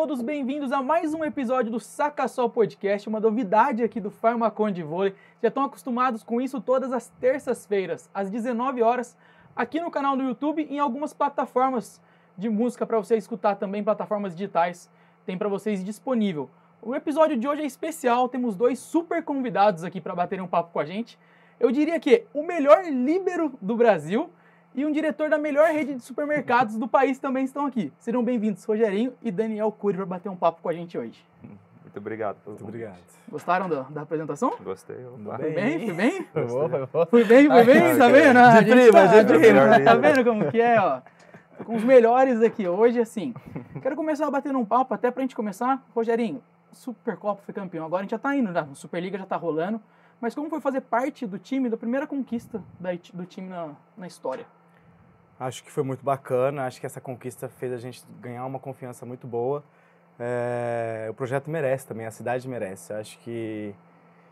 Todos bem-vindos a mais um episódio do Saca Só Podcast, uma novidade aqui do Farmacon de Vôlei. Já estão acostumados com isso todas as terças-feiras, às 19 horas, aqui no canal do YouTube e em algumas plataformas de música para você escutar também, plataformas digitais, tem para vocês disponível. O episódio de hoje é especial, temos dois super convidados aqui para baterem um papo com a gente. Eu diria que o melhor líbero do Brasil e um diretor da melhor rede de supermercados do país também estão aqui. Sejam bem-vindos, Rogerinho e Daniel Cury, para bater um papo com a gente hoje. Muito obrigado. Muito obrigado. Gostaram da, da apresentação? Gostei. Foi bem? Foi bem? Foi bom, foi. Fui bem, fui bem, tá vendo? De prima, tá, de prima. Tá vendo como que é, ó? Com os melhores aqui hoje, assim. Quero começar batendo um papo, até pra gente começar. Rogerinho, Supercopa foi campeão, agora a gente já tá indo, né? A Superliga já tá rolando. Mas como foi fazer parte do time, da primeira conquista da- do time na, na história? Acho que foi muito bacana, acho que essa conquista fez a gente ganhar uma confiança muito boa. É, o projeto merece também, a cidade merece. Acho que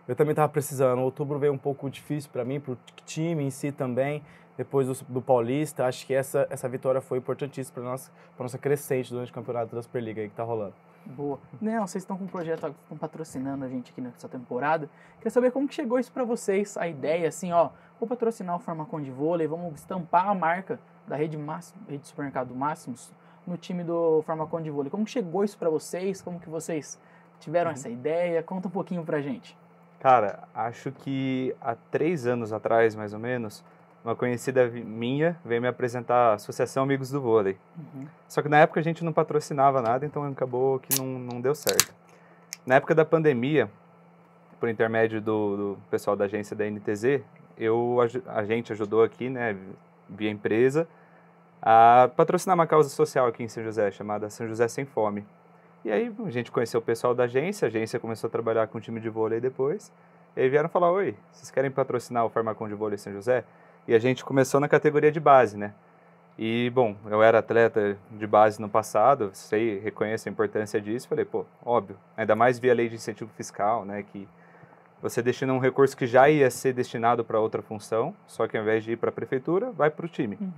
eu também estava precisando. Outubro veio um pouco difícil para mim, para o time em si também, depois do, do Paulista. Acho que essa, essa vitória foi importantíssima para nossa, nossa crescente durante o campeonato da Superliga aí que está rolando. Boa. Não, vocês estão com um projeto, estão patrocinando a gente aqui nessa temporada. Queria saber como que chegou isso para vocês, a ideia, assim, ó, vou patrocinar o Farmacon de vôlei, vamos estampar a marca da rede, Máximo, rede de supermercado Máximos no time do Farmacon de vôlei. Como que chegou isso para vocês? Como que vocês tiveram essa ideia? Conta um pouquinho pra gente. Cara, acho que há três anos atrás, mais ou menos, uma conhecida minha veio me apresentar a Associação Amigos do Vôlei. Uhum. Só que na época a gente não patrocinava nada, então acabou que não, não deu certo. Na época da pandemia, por intermédio do, do pessoal da agência da NTZ, eu, a gente ajudou aqui, né, via empresa, a patrocinar uma causa social aqui em São José, chamada São José Sem Fome. E aí a gente conheceu o pessoal da agência, a agência começou a trabalhar com o time de vôlei depois, e aí vieram falar, oi, vocês querem patrocinar o Farmacon de Vôlei São José? E a gente começou na categoria de base, né? E, bom, eu era atleta de base no passado, sei, reconheço a importância disso. Falei, pô, óbvio, ainda mais via lei de incentivo fiscal, né, que você destina um recurso que já ia ser destinado para outra função, só que ao invés de ir para a prefeitura, vai para o time. Uhum.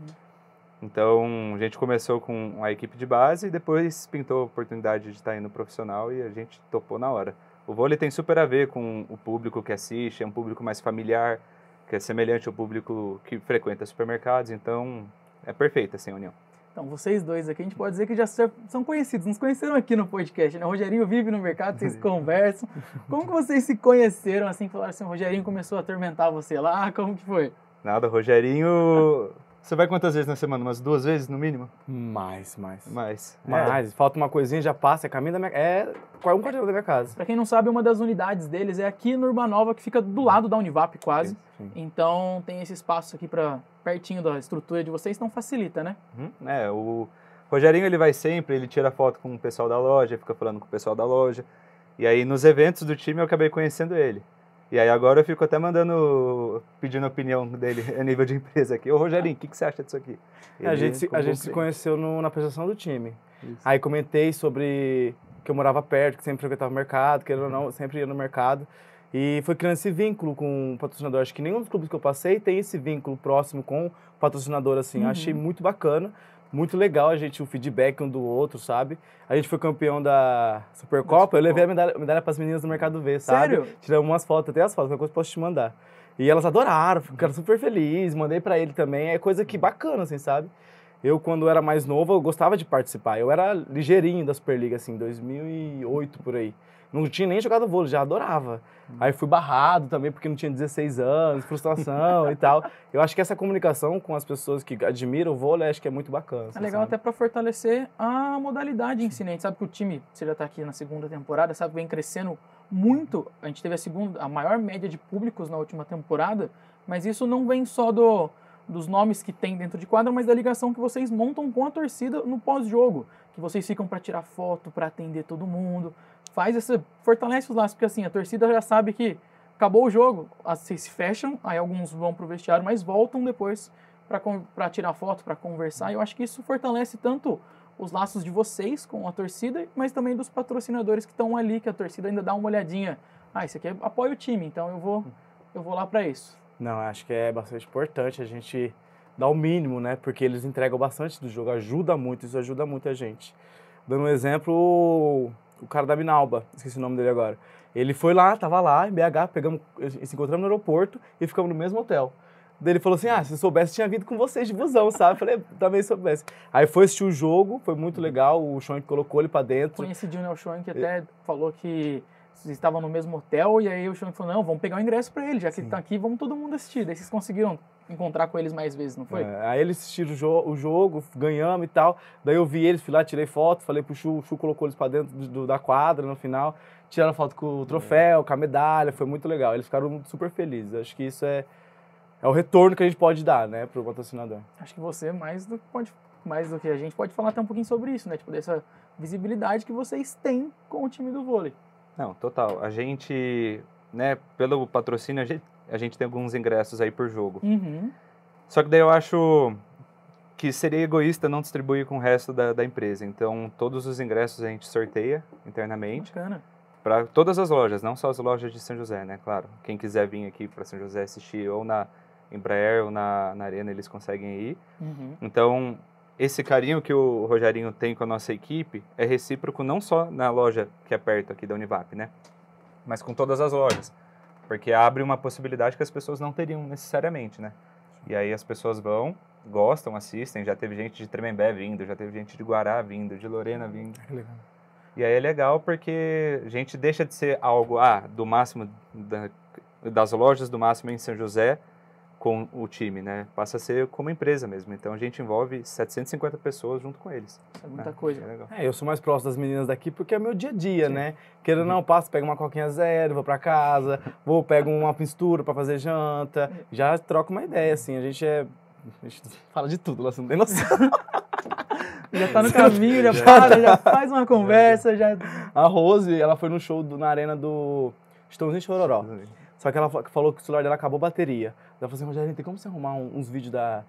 Então, a gente começou com a equipe de base e depois pintou a oportunidade de estar indo profissional e a gente topou na hora. O vôlei tem super a ver com o público que assiste, é um público mais familiar, que é semelhante ao público que frequenta supermercados, então é perfeita assim a união. Então, vocês dois aqui, a gente pode dizer que já são conhecidos, nos conheceram aqui no podcast, né? O Rogerinho vive no mercado, vocês conversam. Como que vocês se conheceram, assim, falaram assim, o Rogerinho começou a atormentar você lá, como que foi? Nada, Rogerinho. Você vai quantas vezes na semana? Umas duas vezes no mínimo? Mais, mais. Mais. Mais, falta uma coisinha, já passa, é caminho da minha É um quarteirão da minha casa. Pra quem não sabe, uma das unidades deles é aqui no Urbanova, que fica do lado da Univap quase. Sim. Então, tem esse espaço aqui para pertinho da estrutura de vocês, então facilita, né? Uhum. É, o Rogerinho ele vai sempre, ele tira foto com o pessoal da loja, fica falando com o pessoal da loja. E aí nos eventos do time eu acabei conhecendo ele. E aí agora eu fico até mandando, pedindo a opinião dele a nível de empresa aqui. Ô Rogerinho, o que, que você acha disso aqui? a Ele gente, se, a gente se conheceu no- na apresentação do time. Isso. Aí comentei sobre que eu morava perto, que sempre frequentava o mercado, que ou não, sempre ia no mercado. E foi criando esse vínculo com o patrocinador. Acho que nenhum dos clubes que eu passei tem esse vínculo próximo com o patrocinador, assim. Uhum. Achei muito bacana, muito legal a gente, o feedback um do outro, sabe? A gente foi campeão da Supercopa, eu levei a medalha, medalha para as meninas do Mercado V, sabe? Sério? Tiramos umas fotos, até as fotos, qualquer coisa posso te mandar. E elas adoraram, ficaram super felizes, mandei pra ele também, é coisa que bacana, assim, sabe? Eu, quando era mais novo, eu gostava de participar. Eu era ligeirinho da Superliga, assim, 2008, por aí. Não tinha nem jogado vôlei, já adorava. Aí fui barrado também, porque não tinha 16 anos, frustração e tal. Eu acho que essa comunicação com as pessoas que admiram o vôlei, acho que é muito bacana. É assim, legal sabe? até para fortalecer a modalidade em si, né? A gente sabe que o time, você já tá aqui na segunda temporada, sabe vem crescendo muito. A gente teve a segunda, a maior média de públicos na última temporada, mas isso não vem só do, dos nomes que tem dentro de quadra, mas da ligação que vocês montam com a torcida no pós-jogo, que vocês ficam para tirar foto, para atender todo mundo. Faz essa fortalece os laços, porque assim, a torcida já sabe que acabou o jogo, vocês se fecham, aí alguns vão pro vestiário, mas voltam depois para tirar foto, para conversar. Eu acho que isso fortalece tanto os laços de vocês com a torcida, mas também dos patrocinadores que estão ali, que a torcida ainda dá uma olhadinha. Ah, isso aqui é- apoia o time, então eu vou, eu vou lá para isso. Não, acho que é bastante importante a gente dar o mínimo, né? Porque eles entregam bastante do jogo, ajuda muito, isso ajuda muito a gente. Dando um exemplo, o- o cara da Binalba, esqueci o nome dele agora. Ele foi lá, tava lá em BH, pegamos, se encontramos no aeroporto e ficamos no mesmo hotel. Daí ele falou assim: Ah, se eu soubesse, tinha vindo com vocês de busão, sabe? Eu falei, também soubesse. Aí foi assistir o jogo, foi muito legal. O Sean colocou ele pra dentro. Coincidiu, né? O Sean que até falou que vocês estavam no mesmo hotel e aí o Sean falou, não, vamos pegar o ingresso pra ele, já que ele tá aqui, vamos todo mundo assistir. Daí vocês conseguiram encontrar com eles mais vezes, não foi? É, aí eles assistiram o, jo- o jogo, ganhamos e tal. Daí eu vi eles, fui lá, tirei foto, falei pro Chu, o Chu colocou eles pra dentro do- da quadra no final. Tiraram foto com o troféu, com a medalha, foi muito legal. Eles ficaram super felizes. Acho que isso é, é o retorno que a gente pode dar, né, pro patrocinador. Acho que você, mais do, que pode, mais do que a gente, pode falar até um pouquinho sobre isso, né? Tipo, dessa visibilidade que vocês têm com o time do vôlei. Não, total. A gente, né, pelo patrocínio, a gente, a gente tem alguns ingressos aí por jogo. Uhum. Só que daí eu acho que seria egoísta não distribuir com o resto da, da empresa. Então, todos os ingressos a gente sorteia internamente Bacana. para todas as lojas, não só as lojas de São José, né? Claro, quem quiser vir aqui para São José assistir ou na Embraer ou na, na Arena, eles conseguem ir. Uhum. Então, esse carinho que o Rogerinho tem com a nossa equipe é recíproco não só na loja que é perto aqui da Univap, né? Mas com todas as lojas. Porque abre uma possibilidade que as pessoas não teriam necessariamente, né? E aí as pessoas vão, gostam, assistem. Já teve gente de Tremembé vindo, já teve gente de Guará vindo, de Lorena vindo. legal. E aí é legal porque a gente deixa de ser algo, ah, do máximo da- das lojas do máximo em São José com o time, né? Passa a ser como empresa mesmo. Então a gente envolve 750 pessoas junto com eles. É muita né? coisa. É legal. É, eu sou mais próximo das meninas daqui porque é meu dia a dia, né? Querendo ou não, passo, pego uma coquinha zero, vou pra casa, vou, pego uma mistura pra fazer janta, já troco uma ideia, assim. A gente é. A gente fala de tudo, lá, você não tem noção. Já tá no caminho, já para, já faz uma conversa, já. A Rose, ela foi no show do- na arena do Estãozinho Chororó. Só que ela fa- falou que o celular dela acabou a bateria. Ela falou assim, Rogério, tem como você arrumar um- uns vídeos da,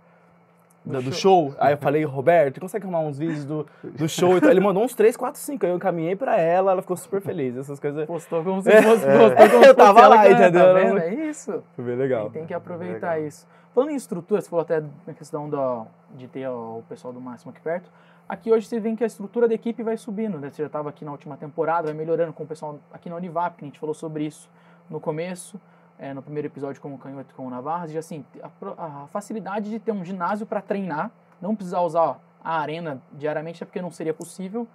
Do do show? Aí eu falei, Roberto, consegue arrumar uns vídeos do, do show? Então, ele mandou uns 3, 4, 5. Aí eu encaminhei pra ela, ela ficou super feliz. Essas coisas Postou como se fosse. Postou como Eu tava lá, entendeu? Tá vendo? É isso. foi bem legal. Tem, tem que aproveitar isso. Falando em estrutura, você falou até na questão da, de ter o pessoal do Máximo aqui perto. Aqui hoje você vê que a estrutura da equipe vai subindo, né? Você já estava aqui na última temporada, vai melhorando com o pessoal aqui na Univap, que a gente falou sobre isso no começo, é, no primeiro episódio com o Canhoto com o Navarras. E assim, a, a facilidade de ter um ginásio para treinar, não precisar usar a arena diariamente, é porque não seria possível.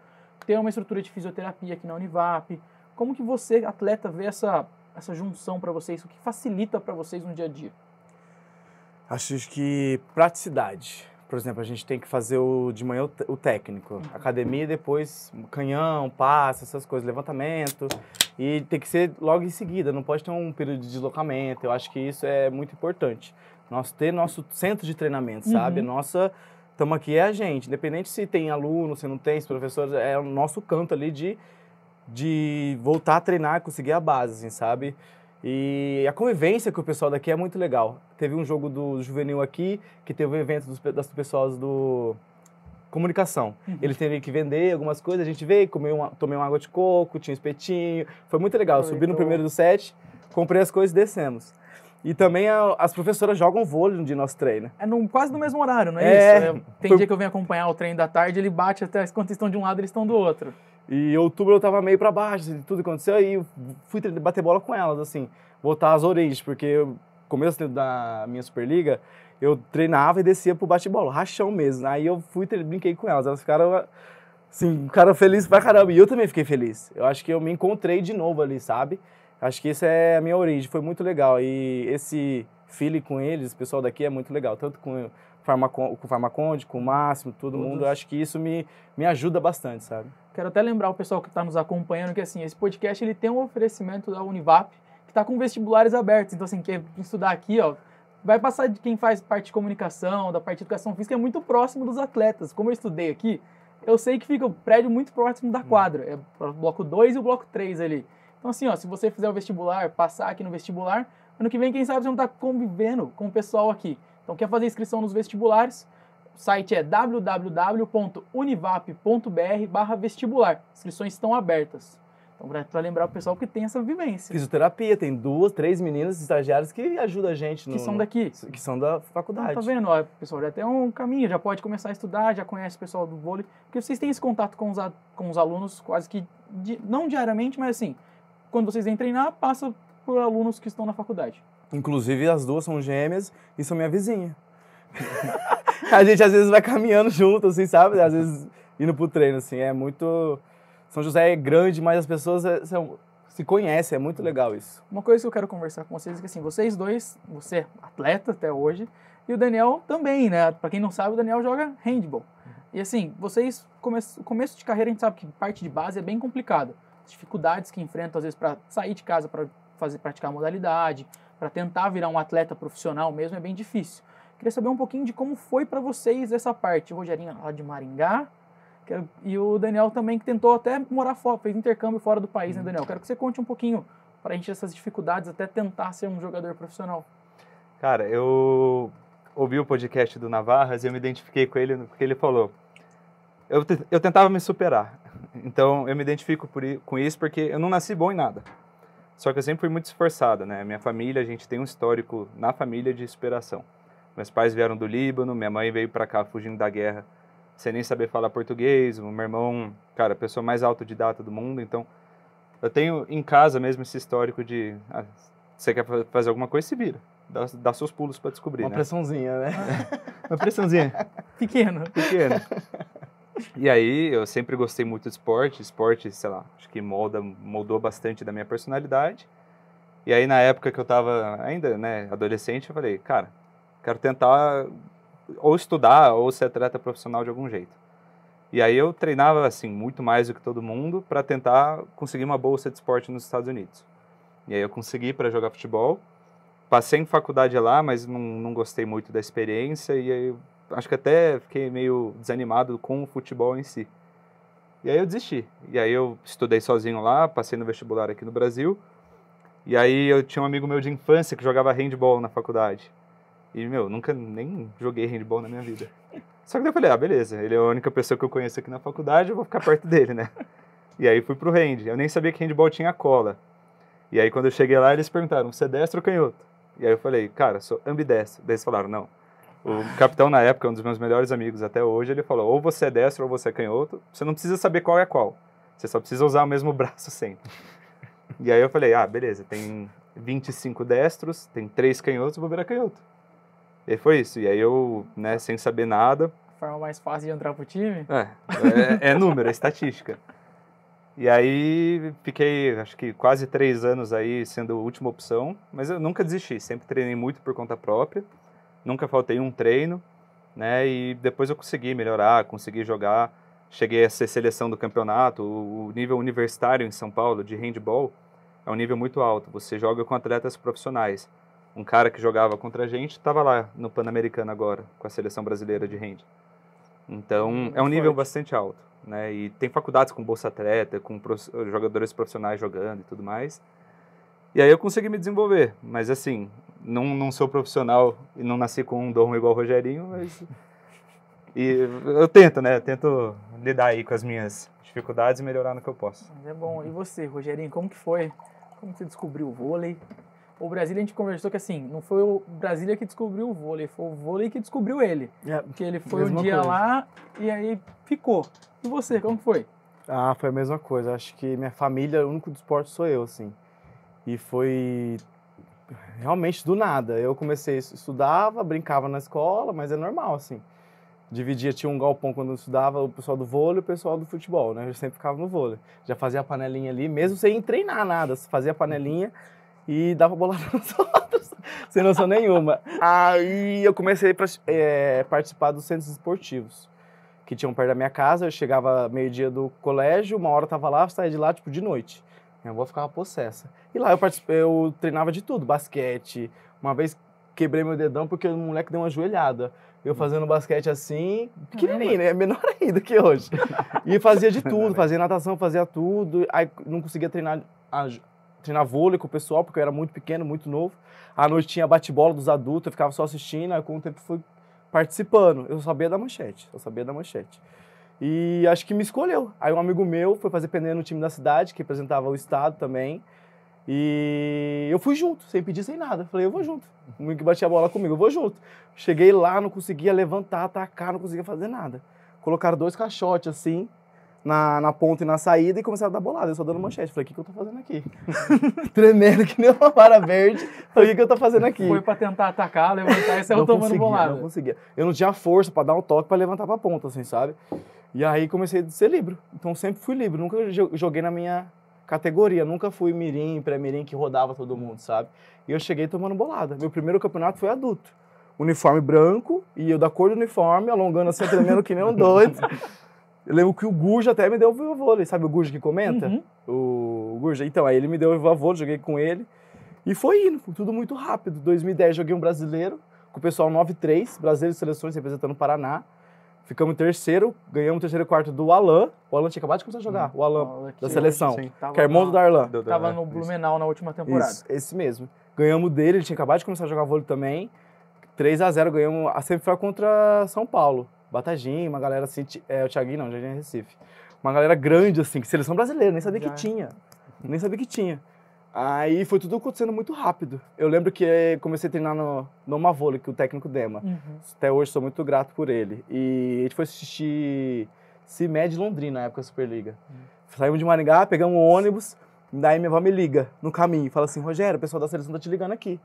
Ter uma estrutura de fisioterapia aqui na Univap. Como que você, atleta, vê essa, essa junção para vocês? O que facilita para vocês no dia a dia? Acho que praticidade. Por exemplo, a gente tem que fazer o, de manhã o, técnico. Academia, depois canhão, passe, essas coisas, levantamento. E tem que ser logo em seguida, não pode ter um período de deslocamento. Eu acho que isso é muito importante. Nós ter nosso centro de treinamento, sabe? Uhum. Nossa, estamos aqui é a gente. Independente se tem aluno, se não tem, se professor, é o nosso canto ali de, de voltar a treinar, conseguir a base, assim, sabe? E a convivência com o pessoal daqui é muito legal. Teve um jogo do juvenil aqui, que teve um evento dos, das pessoas do comunicação. Eles teriam que vender algumas coisas, a gente veio, comeu uma, tomei uma água de coco, tinha um espetinho. Foi muito legal. Subi no primeiro do set, comprei as coisas e descemos. E também a- as professoras jogam vôlei no dia nosso treino. É no, quase no mesmo horário, não é, É, isso? É, tem foi- dia que eu venho acompanhar o treino da tarde, ele bate até quando vocês estão de um lado, eles estão do outro. E em outubro eu tava meio pra baixo, assim, tudo aconteceu, eu fui bater bola com elas, assim, botar as origens, porque eu, começo da minha Superliga, eu treinava e descia pro bate-bola, rachão mesmo. Aí eu fui, brinquei com elas, elas ficaram, assim, ficaram felizes pra caramba, e eu também fiquei feliz. Eu acho que eu me encontrei de novo ali, sabe? Acho que isso é a minha origem, foi muito legal. E esse feeling com eles, o pessoal daqui é muito legal, tanto com Farmacon, com o Farmaconde, com o Máximo, todo Todos. mundo. Eu acho que isso me, me ajuda bastante, sabe? Quero até lembrar o pessoal que está nos acompanhando que assim, esse podcast ele tem um oferecimento da Univap, que está com vestibulares abertos. Então, assim, quem estudar aqui, ó, vai passar de quem faz parte de comunicação, da parte de educação física, é muito próximo dos atletas. Como eu estudei aqui, eu sei que fica o prédio muito próximo da quadra. É o bloco 2 e o bloco 3 ali. Então, assim, ó, se você fizer o vestibular, passar aqui no vestibular, ano que vem, quem sabe você não está convivendo com o pessoal aqui. Então, quer fazer inscrição nos vestibulares? O site é www.univap.br barra vestibular. Inscrições estão abertas. Então, pra lembrar o pessoal que tem essa vivência. Fisioterapia, tem duas, três meninas estagiárias que ajudam a gente. No, Que são daqui. Que são da Então, faculdade. tá vendo? Ó, o pessoal já tem um caminho, já pode começar a estudar, já conhece o pessoal do vôlei. Porque vocês têm esse contato com os, a- com os alunos quase que, di- não diariamente, mas assim, quando vocês vêm treinar, passa por alunos que estão na faculdade. Inclusive, as duas são gêmeas e são minha vizinha. a gente às vezes vai caminhando junto, assim, sabe? Às vezes indo pro treino, assim. É muito. São José é grande, mas as pessoas é, são- se conhecem, é muito legal isso. Uma coisa que eu quero conversar com vocês é que assim, vocês dois, você é atleta até hoje, e o Daniel também, né? Pra quem não sabe, o Daniel joga handball. E assim, vocês, come começo de carreira, a gente sabe que parte de base é bem complicado. As dificuldades que enfrentam, às vezes, para sair de casa para fazer praticar a modalidade, para tentar virar um atleta profissional mesmo, é bem difícil. Queria saber um pouquinho de como foi para vocês essa parte. O Rogerinho lá de Maringá, quero- e o Daniel também, que tentou até morar fora, fez intercâmbio fora do país, né, Daniel? Quero que você conte um pouquinho para a gente essas dificuldades até tentar ser um jogador profissional. Cara, eu ouvi o podcast do Navarras e eu me identifiquei com ele porque ele falou. Eu, eu tentava me superar. Então eu me identifico por com isso porque eu não nasci bom em nada. Só que eu sempre fui muito esforçado, né? Minha família, a gente tem um histórico na família de superação. Meus pais vieram do Líbano, minha mãe veio pra cá fugindo da guerra, sem nem saber falar português. O meu irmão, cara, a pessoa mais autodidata do mundo. Então eu tenho em casa mesmo esse histórico de. ah, você quer fa- fazer alguma coisa, se vira. Dá, dá seus pulos para descobrir, Uma né? pressãozinha, né? Uma pressãozinha Pequeno. pequena. E aí, eu sempre gostei muito de esporte. Esporte, sei lá, acho que molda, moldou bastante da minha personalidade. E aí, na época que eu tava ainda, né, adolescente, eu falei, cara, quero tentar ou estudar ou ser atleta profissional de algum jeito. E aí eu treinava, assim, muito mais do que todo mundo para tentar conseguir uma bolsa de esporte nos Estados Unidos. E aí eu consegui para jogar futebol. Passei em faculdade lá, mas não, não gostei muito da experiência e aí acho que até fiquei meio desanimado com o futebol em si. E aí eu desisti. E aí eu estudei sozinho lá, passei no vestibular aqui no Brasil. E aí eu tinha um amigo meu de infância que jogava handball na faculdade. E, meu, nunca nem joguei handball na minha vida. Só que daí eu falei, ah, beleza, ele é a única pessoa que eu conheço aqui na faculdade, eu vou ficar perto dele, né? E aí fui pro hand. Eu nem sabia que handball tinha cola. E aí quando eu cheguei lá, eles perguntaram, você é destro ou canhoto? E aí eu falei, cara, sou ambidestro. Daí eles falaram, não. O capitão na época, um dos meus melhores amigos até hoje, ele falou, ou você é destro ou você é canhoto, você não precisa saber qual é qual. Você só precisa usar o mesmo braço sempre. E aí eu falei, ah, beleza, tem 25 destros, tem três canhotos, vou virar canhoto. E foi isso. E aí eu, né, sem saber nada, A forma mais fácil de entrar pro time. é, é, é número, é estatística. E aí fiquei, acho que quase três anos aí sendo a última opção, mas eu nunca desisti, sempre treinei muito por conta própria, nunca faltei um treino, né? E depois eu consegui melhorar, consegui jogar, cheguei a ser seleção do campeonato, o o nível universitário em São Paulo de handball é um nível muito alto, você joga com atletas profissionais. Um cara que jogava contra a gente estava lá no Pan-Americano agora, com a seleção brasileira de hand. Então, Hum, é um nível forte. bastante alto, né? E tem faculdades com bolsa atleta, com prof- jogadores profissionais jogando e tudo mais. E aí eu consegui me desenvolver, mas assim, não, não sou profissional e não nasci com um dom igual o Rogerinho, mas e eu tento, né? Eu tento lidar aí com as minhas dificuldades e melhorar no que eu posso. Mas é bom. E você, Rogerinho, como que foi? Como você descobriu o vôlei? O Brasília, a gente conversou que assim, não foi o Brasília que descobriu o vôlei, foi o vôlei que descobriu ele. É. Porque ele foi um dia coisa. lá e aí ficou. E você, como foi? Ah, foi a mesma coisa. Acho que minha família, o único do esporte sou eu, assim. E foi realmente do nada. Eu comecei, estudava, brincava na escola, mas é normal, assim. Dividia, tinha um galpão quando eu estudava, o pessoal do vôlei e o pessoal do futebol, né? Eu sempre ficava no vôlei. Já fazia a panelinha ali, mesmo sem treinar nada. Fazia a panelinha e dava bolada nos outros, sem noção nenhuma. Aí eu comecei a eh, participar dos centros esportivos que tinham perto da minha casa. Eu chegava meio-dia do colégio, uma hora eu tava lá, saía de lá, tipo, de noite. Minha avó ficava possessa. E lá eu, eu treinava de tudo, basquete. Uma vez quebrei meu dedão porque o moleque deu uma joelhada. Eu fazendo basquete assim, pequenininho, né? Menor ainda que hoje. E fazia de tudo, fazia natação, fazia tudo. Aí não conseguia treinar, treinar vôlei com o pessoal, porque eu era muito pequeno, muito novo. À noite tinha bate-bola dos adultos, eu ficava só assistindo. Aí com o tempo fui participando. Eu sabia da manchete, eu sabia da manchete. E acho que me escolheu. Aí um amigo meu foi fazer pneu no time da cidade, que representava o estado também. E eu fui junto, sem pedir, sem nada. Falei, eu vou junto. O amigo que batia a bola comigo, eu vou junto. Cheguei lá, não conseguia levantar, atacar, não conseguia fazer nada. Colocaram dois caixotes assim, na, na ponta e na saída, e começaram a dar bolada. Eu só dando manchete. Falei, o que, que eu tô fazendo aqui? Tremendo que nem uma vara verde. Falei, o que, que eu tô fazendo aqui? Foi pra tentar atacar, levantar e saiu tomando bolada. Não conseguia. Eu não tinha força pra dar um toque pra levantar pra ponta, assim, sabe? E aí comecei a ser livre. Então sempre fui livre. Nunca jo- joguei na minha categoria. Nunca fui mirim, pré-mirim que rodava todo mundo, sabe? E eu cheguei tomando bolada. Meu primeiro campeonato foi adulto. Uniforme branco e eu da cor do uniforme, alongando assim, tremendo que nem um doido. Eu lembro que o Gurja até me deu o vôlei. Sabe o Gurja que comenta? Uhum. o Gurja. Então, aí ele me deu o avô, joguei com ele. E foi indo, foi tudo muito rápido. 2010 joguei um brasileiro, com o pessoal 9-3, brasileiro de seleções representando o Paraná. Ficamos em terceiro, ganhamos o terceiro e quarto do Alan. O Alan tinha acabado de começar a jogar, o Alan, da seleção. sim. Que é irmão do Darlan. Do- do- Tava no isso. Blumenau na última temporada. Isso, esse mesmo. Ganhamos dele, ele tinha acabado de começar a jogar vôlei também. 3 a 0 ganhamos a semifinal contra São Paulo. Batagim, uma galera assim, é, o Thiaguinho não, Jardim Recife. Uma galera grande assim, que seleção brasileira, nem sabia Já. que tinha. Nem sabia que tinha. Aí foi tudo acontecendo muito rápido. Eu lembro que eh, comecei a treinar no, no Mavôlei, que o técnico Dema. Uhum. Até hoje sou muito grato por ele. E a gente foi assistir CIMED Londrina, na época da Superliga. Saímos de Maringá, pegamos um ônibus, daí minha avó me liga no caminho. Fala assim, Rogério, o pessoal da seleção tá te ligando aqui.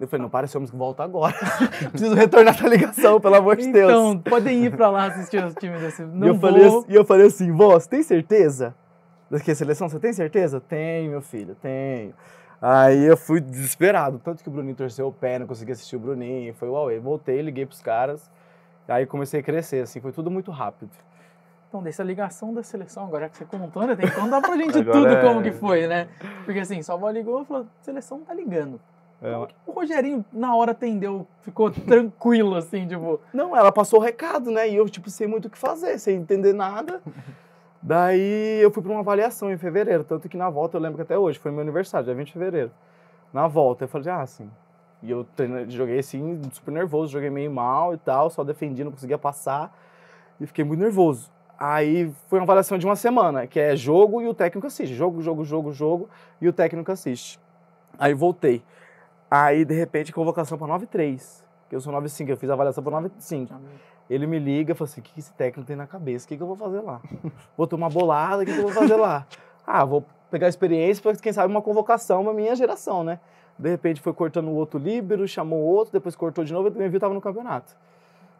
Eu falei, não, para esse ônibus que volta agora. Preciso retornar essa ligação, pelo amor de Deus. Então, podem ir pra lá assistir os times desse. Não e, eu vou. falei, assim- e eu falei assim, vó, você tem certeza? Que a seleção, você tem certeza? Tenho, meu filho, tenho. Aí eu fui desesperado, tanto que o Bruninho torceu o pé, não consegui assistir o Bruninho, foi Huawei. Voltei, liguei pros caras, aí comecei a crescer, assim, foi tudo muito rápido. Então, dessa ligação da seleção, agora que você contou, né? Tem que contar pra gente tudo é- como que foi, né? Porque assim, sua avó ligou e falou: seleção tá ligando. É, o Rogerinho, na hora, atendeu, ficou tranquilo, assim, tipo. Não, ela passou o recado, né? E eu, tipo, sem muito o que fazer, sem entender nada. Daí eu fui para uma avaliação em fevereiro, tanto que na volta eu lembro que até hoje, foi meu aniversário, dia 20 de fevereiro. Na volta eu falei, ah, assim. E eu joguei assim, super nervoso, joguei meio mal e tal, só defendi, não conseguia passar. E fiquei muito nervoso. Aí foi uma avaliação de uma semana, que é jogo e o técnico assiste. Jogo, jogo, jogo, jogo, e o técnico assiste. Aí voltei. Aí, de repente, convocação para 9-3. Que eu sou 9-5, eu fiz a avaliação para 9-5. Ele me liga e fala assim: o que esse técnico tem na cabeça? O que, que eu vou fazer lá? Vou tomar bolada, o que, que eu vou fazer lá? Ah, vou pegar experiência para, quem sabe, uma convocação pra minha geração, né? De repente foi cortando o outro líbero, chamou o outro, depois cortou de novo e me viu tava no campeonato.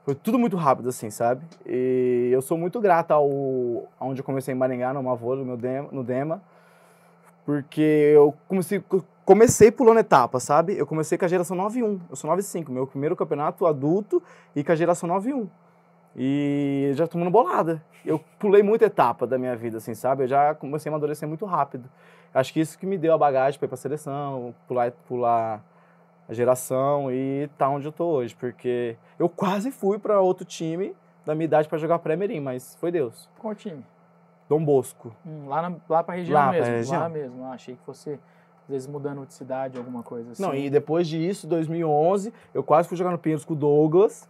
Foi tudo muito rápido, assim, sabe? E eu sou muito grato ao aonde eu comecei em Maringá, no Mavô, no, meu Dema, no Dema, porque eu comecei, comecei pulando etapas, sabe? Eu comecei com a geração 9-1, eu sou 9-5, meu primeiro campeonato adulto e com a geração 9-1. E já tomando bolada. Eu pulei muita etapa da minha vida, assim, sabe? Eu já comecei a amadurecer muito rápido. Acho que isso que me deu a bagagem para ir pra seleção, pular, pular a geração e tá onde eu tô hoje. Porque eu quase fui para outro time da minha idade para jogar pré-mirim, mas foi Deus. Qual time? Dom Bosco. Hum, lá, na, lá pra região Lá pra mesmo. região. Lá mesmo. Ah, achei que fosse, às vezes, mudando de cidade, alguma coisa assim. Não, e depois disso, 2011, eu quase fui jogar no Pinheiros com o Douglas.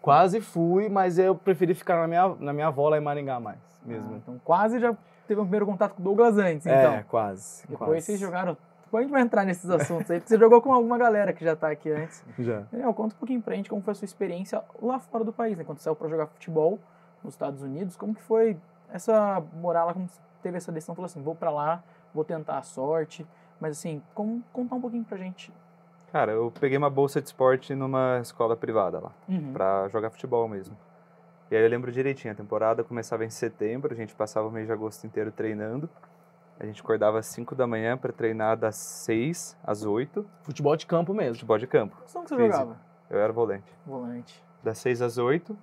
Quase fui, mas eu preferi ficar na minha, na minha avó lá em Maringá mais, Ah, mesmo. então quase já teve um primeiro contato com o Douglas antes, então. é, quase. Depois quase. vocês jogaram. Depois a gente vai entrar nesses assuntos aí, porque você jogou com alguma galera que já tá aqui antes. Já. Daniel, conta um pouquinho pra gente como foi a sua experiência lá fora do país, né? Quando você saiu pra jogar futebol nos Estados Unidos, como que foi essa morar lá, como teve essa decisão, falou assim, vou pra lá, vou tentar a sorte, mas assim, como, contar um pouquinho pra gente. Cara, eu peguei uma bolsa de esporte numa escola privada lá, Uhum. pra jogar futebol mesmo. E aí eu lembro direitinho, a temporada começava em setembro, a gente passava o mês de agosto inteiro treinando. A gente acordava às 5 da manhã para treinar das 6 às 8, Futebol de campo mesmo. futebol de campo. Posição que você Físico. jogava? Eu era volante. Volante. Das 6 às 8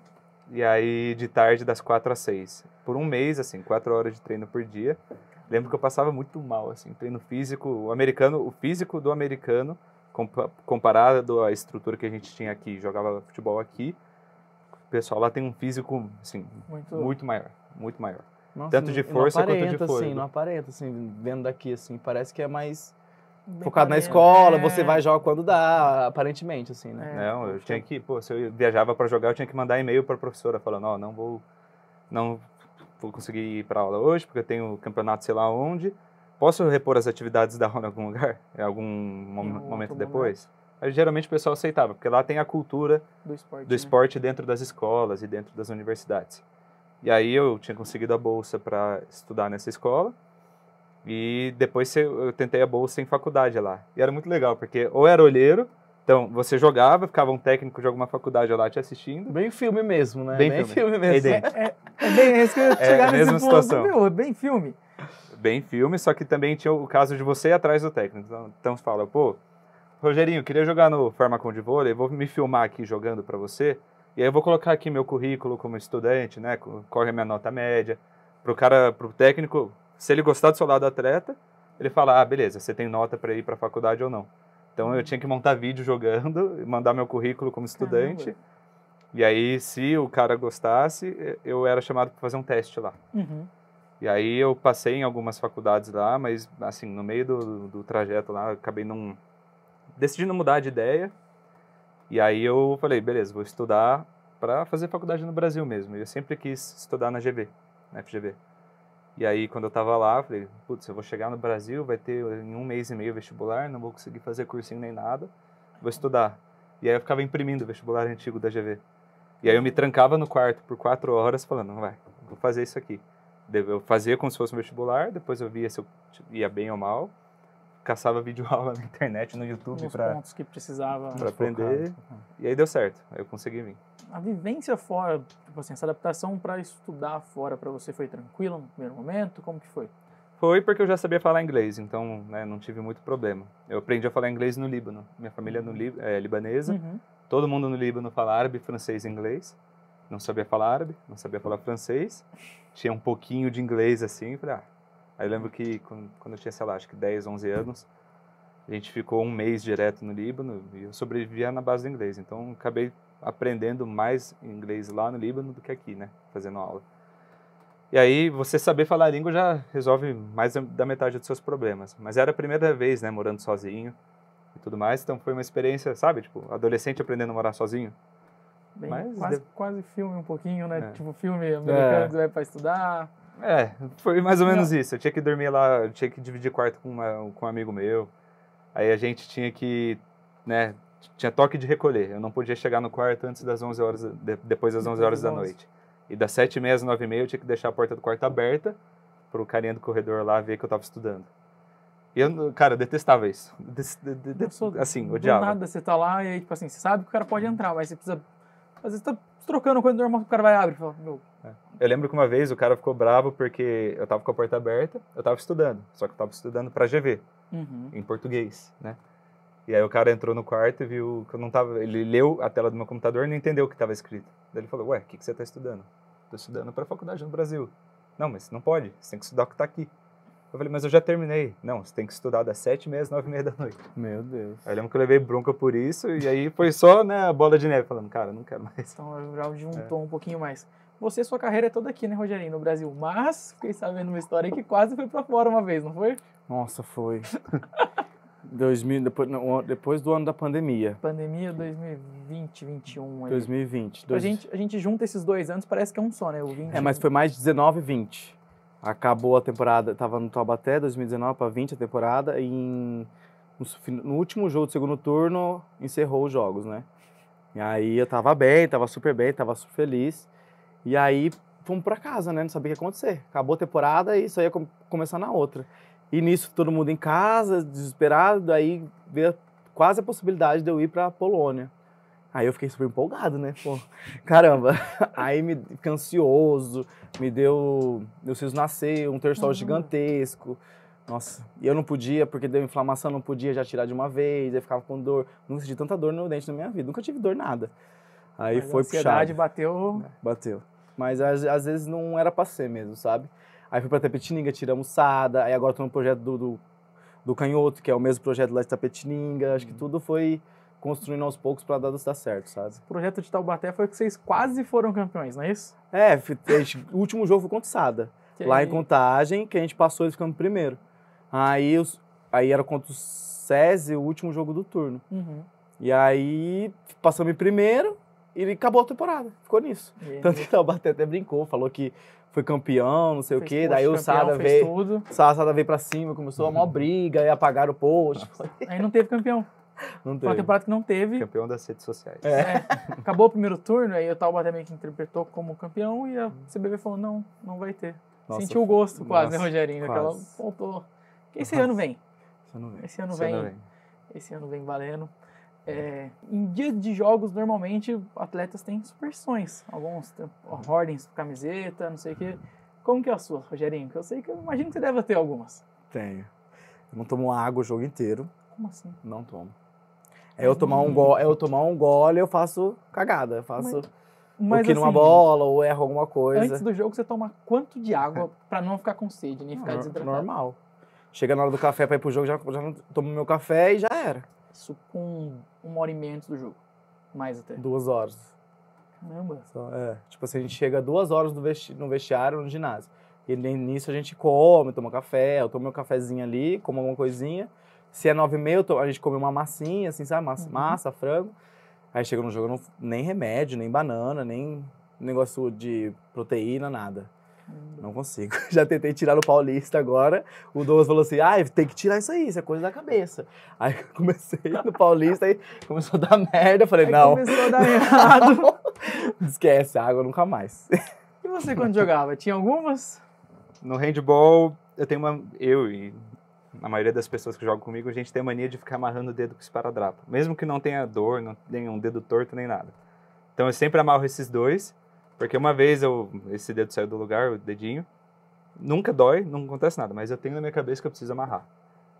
e aí de tarde das 4 às 6. Por um mês, assim, 4 horas de treino por dia. Lembro que eu passava muito mal, assim, treino físico, o americano, o físico do americano, compa- comparado à estrutura que a gente tinha aqui, jogava futebol aqui, o pessoal lá tem um físico, assim, Muito. muito maior, muito maior. Nossa, Tanto de força quanto de aparenta, fôlego. Assim, não aparenta, assim, vendo daqui, assim, parece que é mais bem focado na parelho. escola, É. você vai e joga quando dá, aparentemente, assim, né? É. Não, eu tinha que, pô, se eu viajava para jogar, eu tinha que mandar e-mail para a professora falando, ó, não vou, não, vou conseguir ir para aula hoje, porque eu tenho campeonato sei lá onde. Posso repor as atividades da aula em algum lugar? Em algum momento outro depois? Aí, geralmente o pessoal aceitava, porque lá tem a cultura Do esporte. do né? esporte dentro das escolas e dentro das universidades. E aí eu tinha conseguido a bolsa para estudar nessa escola e depois eu tentei a bolsa em faculdade lá. E era muito legal, porque ou era olheiro, então você jogava, ficava um técnico de alguma faculdade lá te assistindo. Bem filme mesmo, né? Bem filme. mesmo. É. É, é bem é isso que eu É, chegar a mesma situação. Meu, é bem filme. Bem filme, só que também tinha o caso de você ir atrás do técnico. Então, então você fala, pô, Rogerinho, queria jogar no Farmacon de vôlei, vou me filmar aqui jogando para você, e aí eu vou colocar aqui meu currículo como estudante, né, co- corre a minha nota média, pro cara, pro técnico, se ele gostar do seu lado atleta, ele fala, ah, beleza, você tem nota para ir para faculdade ou não. Então eu tinha que montar vídeo jogando, e mandar meu currículo como estudante, Caramba. e aí se o cara gostasse, eu era chamado para fazer um teste lá. Uhum. E aí eu passei em algumas faculdades lá, mas assim, no meio do, do trajeto lá, acabei não decidindo mudar de ideia. E aí eu falei, beleza, vou estudar para fazer faculdade no Brasil mesmo. E eu sempre quis estudar na GV, na FGV. E aí quando eu tava lá, eu falei, putz, eu vou chegar no Brasil, vai ter em um mês e meio vestibular, não vou conseguir fazer cursinho nem nada, vou estudar. E aí eu ficava imprimindo o vestibular antigo da GV. E aí eu me trancava no quarto por quatro horas falando, vai, vou fazer isso aqui. Eu fazia como se fosse um vestibular, depois eu via se eu ia bem ou mal, caçava vídeo aula na internet, no YouTube para pontos que precisava. pra aprender. E aí deu certo, aí eu consegui vir. A vivência fora, tipo assim, essa adaptação para estudar fora para você foi tranquila no primeiro momento? Como que foi? Foi porque eu já sabia falar inglês, então né, não tive muito problema. Eu aprendi a falar inglês no Líbano. Minha família é, no Lí- é libanesa, Uhum. todo mundo no Líbano fala árabe, francês e inglês. Não sabia falar árabe, não sabia falar francês. Tinha um pouquinho de inglês assim. Falei, ah. Aí eu lembro que quando quando eu tinha, sei lá, acho que 10, 11 anos, a gente ficou um mês direto no Líbano e eu sobrevivia na base do inglês. Então acabei aprendendo mais inglês lá no Líbano do que aqui, né? Fazendo aula. E aí, você saber falar a língua já resolve mais da- metade dos seus problemas. Mas era a primeira vez, né, morando sozinho e tudo mais, então foi uma experiência, sabe, tipo, adolescente aprendendo a morar sozinho. Bem, Mas quase, deu- quase filme um pouquinho, né? É. Tipo filme americano É. vai para estudar. É, foi mais ou menos isso. Eu tinha que dormir lá, eu tinha que dividir quarto com, uma- com um amigo meu. Aí a gente tinha que, né, tinha toque de recolher. Eu não podia chegar no quarto antes das 11 horas, de- depois das 11 horas da das 11. noite. E das 7h30 às 9h30 eu tinha que deixar a porta do quarto aberta pro carinha do corredor lá ver que eu tava estudando. E eu, cara, eu detestava isso. De- de- de- assim, do odiava. nada você tá lá e aí, tipo assim, você sabe que o cara pode entrar, mas você precisa. Às vezes tá trocando coisa normal, o cara vai abrir e fala, meu, Eu lembro que uma vez o cara ficou bravo porque eu tava com a porta aberta, eu tava estudando, só que eu tava estudando pra GV. uhum. em português, né? E aí o cara entrou no quarto e viu que eu não tava. Ele leu a tela do meu computador e não entendeu o que estava escrito. Daí ele falou: Ué, o que, que você está estudando? Estou estudando para faculdade no Brasil. Não, mas não pode. Você tem que estudar o que está aqui. Eu falei: Mas eu já terminei. Não, você tem que estudar das sete e meia às nove e meia da noite. Meu Deus. Aí eu lembro que eu levei bronca por isso e aí foi só né, a bola de neve falando: Cara, não quero mais. Então já juntou É. um pouquinho mais. Você, sua carreira é toda aqui, né, Rogerinho, no Brasil. Mas fiquei sabendo uma história que quase foi pra fora uma vez, não foi? Nossa, foi. 2000, depois, não, depois do ano da pandemia. Pandemia 2020, 21 aí. 2020. A Dois- gente, a gente junta esses dois anos, parece que é um só, né? O 20. É, mas foi mais 19 e 20. Acabou a temporada, tava no Taubaté, 2019 para 20 a temporada, e em, no, último jogo do segundo turno, encerrou os jogos, né? E aí eu tava bem, tava super bem, tava super feliz. E aí fomos pra casa, né? Não sabia o que ia acontecer. Acabou a temporada e só ia com- começar na outra. E nisso todo mundo em casa, desesperado, aí veio quase a possibilidade de eu ir pra Polônia. Aí eu fiquei super empolgado, né? Pô, caramba. Aí me fiquei ansioso, me deu. Meu siso nascer, um terçol Uhum. gigantesco. Nossa, e eu não podia, porque deu inflamação, não podia já tirar de uma vez, aí ficava com dor. Nunca senti tanta dor no dente na minha vida, nunca tive dor nada. Aí Mas a foi ansiedade puxado. bateu. Bateu. Mas às, às vezes não era pra ser mesmo, sabe? Aí fui pra Tapetininga, tiramos sada, aí agora tô no projeto do, do, do Canhoto, que é o mesmo projeto lá de Tapetininga. Acho que tudo foi construindo aos poucos pra dar, dar certo, sabe? O projeto de Taubaté foi que vocês quase foram campeões, não é isso? É, gente- o último jogo foi contra o Sada. Que Lá aí- em Contagem, que a gente passou e ficamos primeiro. Aí, os, aí era contra o SESI, o último jogo do turno. Uhum. E aí passamos em primeiro e acabou a temporada. Ficou nisso. Tanto que o Taubaté até brincou, falou que foi campeão, não sei o Fez quê. post Daí o Sada veio, tudo. o Sada veio pra cima, começou a maior briga, e apagaram o post. Aí não teve campeão. Não Foi uma teve. temporada que não teve. Campeão das redes sociais. É, acabou o primeiro turno, aí o Taubaté meio que interpretou como campeão e a CBB falou, não, não vai ter. Nossa, Sentiu o gosto quase, né, nossa, Rogerinho? Aquela faltou. Esse ano vem. Você não vê. Esse ano vem. não vem. Esse ano vem valendo. É, em dia de jogos, normalmente, atletas têm superstições. Alguns têm ordens, camiseta, não sei o quê. Como que é a sua, Rogerinho? Que eu sei que eu imagino que você deve ter algumas. Tenho. Eu não tomo água o jogo inteiro. Como assim? Não tomo. É eu tomar um gole, é eu tomar um gole, eu faço cagada. Eu faço Mas que numa assim, bola, ou erro alguma coisa. antes do jogo, você toma quanto de água pra não ficar com sede, nem ficar desidratado? Normal. Chega na hora do café pra ir pro jogo, já, já tomo meu café e já era. Isso com uma hora e meia antes do jogo. Mais até. Duas horas. Caramba. Só, é. Tipo assim, a gente chega duas horas no, vesti no vestiário, no ginásio. E nisso a gente come, toma café, eu tomo meu cafezinho ali, como alguma coisinha. Se é nove e meia, a gente come uma massinha, assim, sabe? Massa, Uhum. massa, frango. Aí chega no jogo, não, nem remédio, nem banana, nem negócio de proteína, nada. Não consigo. Já tentei tirar no Paulista agora. O Douglas falou assim: ah, tem que tirar isso aí, isso é coisa da cabeça. Aí eu comecei no Paulista e começou a dar merda. Eu falei: Aí não, começou a dar errado. esquece, água nunca mais. e você quando jogava? Tinha algumas? No handball, eu tenho uma. Eu e a maioria das pessoas que jogam comigo, a gente tem a mania de ficar amarrando o dedo com esparadrapo. Mesmo que não tenha dor, não tenha um dedo torto nem nada. Então eu sempre amarro esses dois, porque uma vez eu, esse dedo saiu do lugar, o dedinho. Nunca dói, não acontece nada, mas eu tenho na minha cabeça que eu preciso amarrar.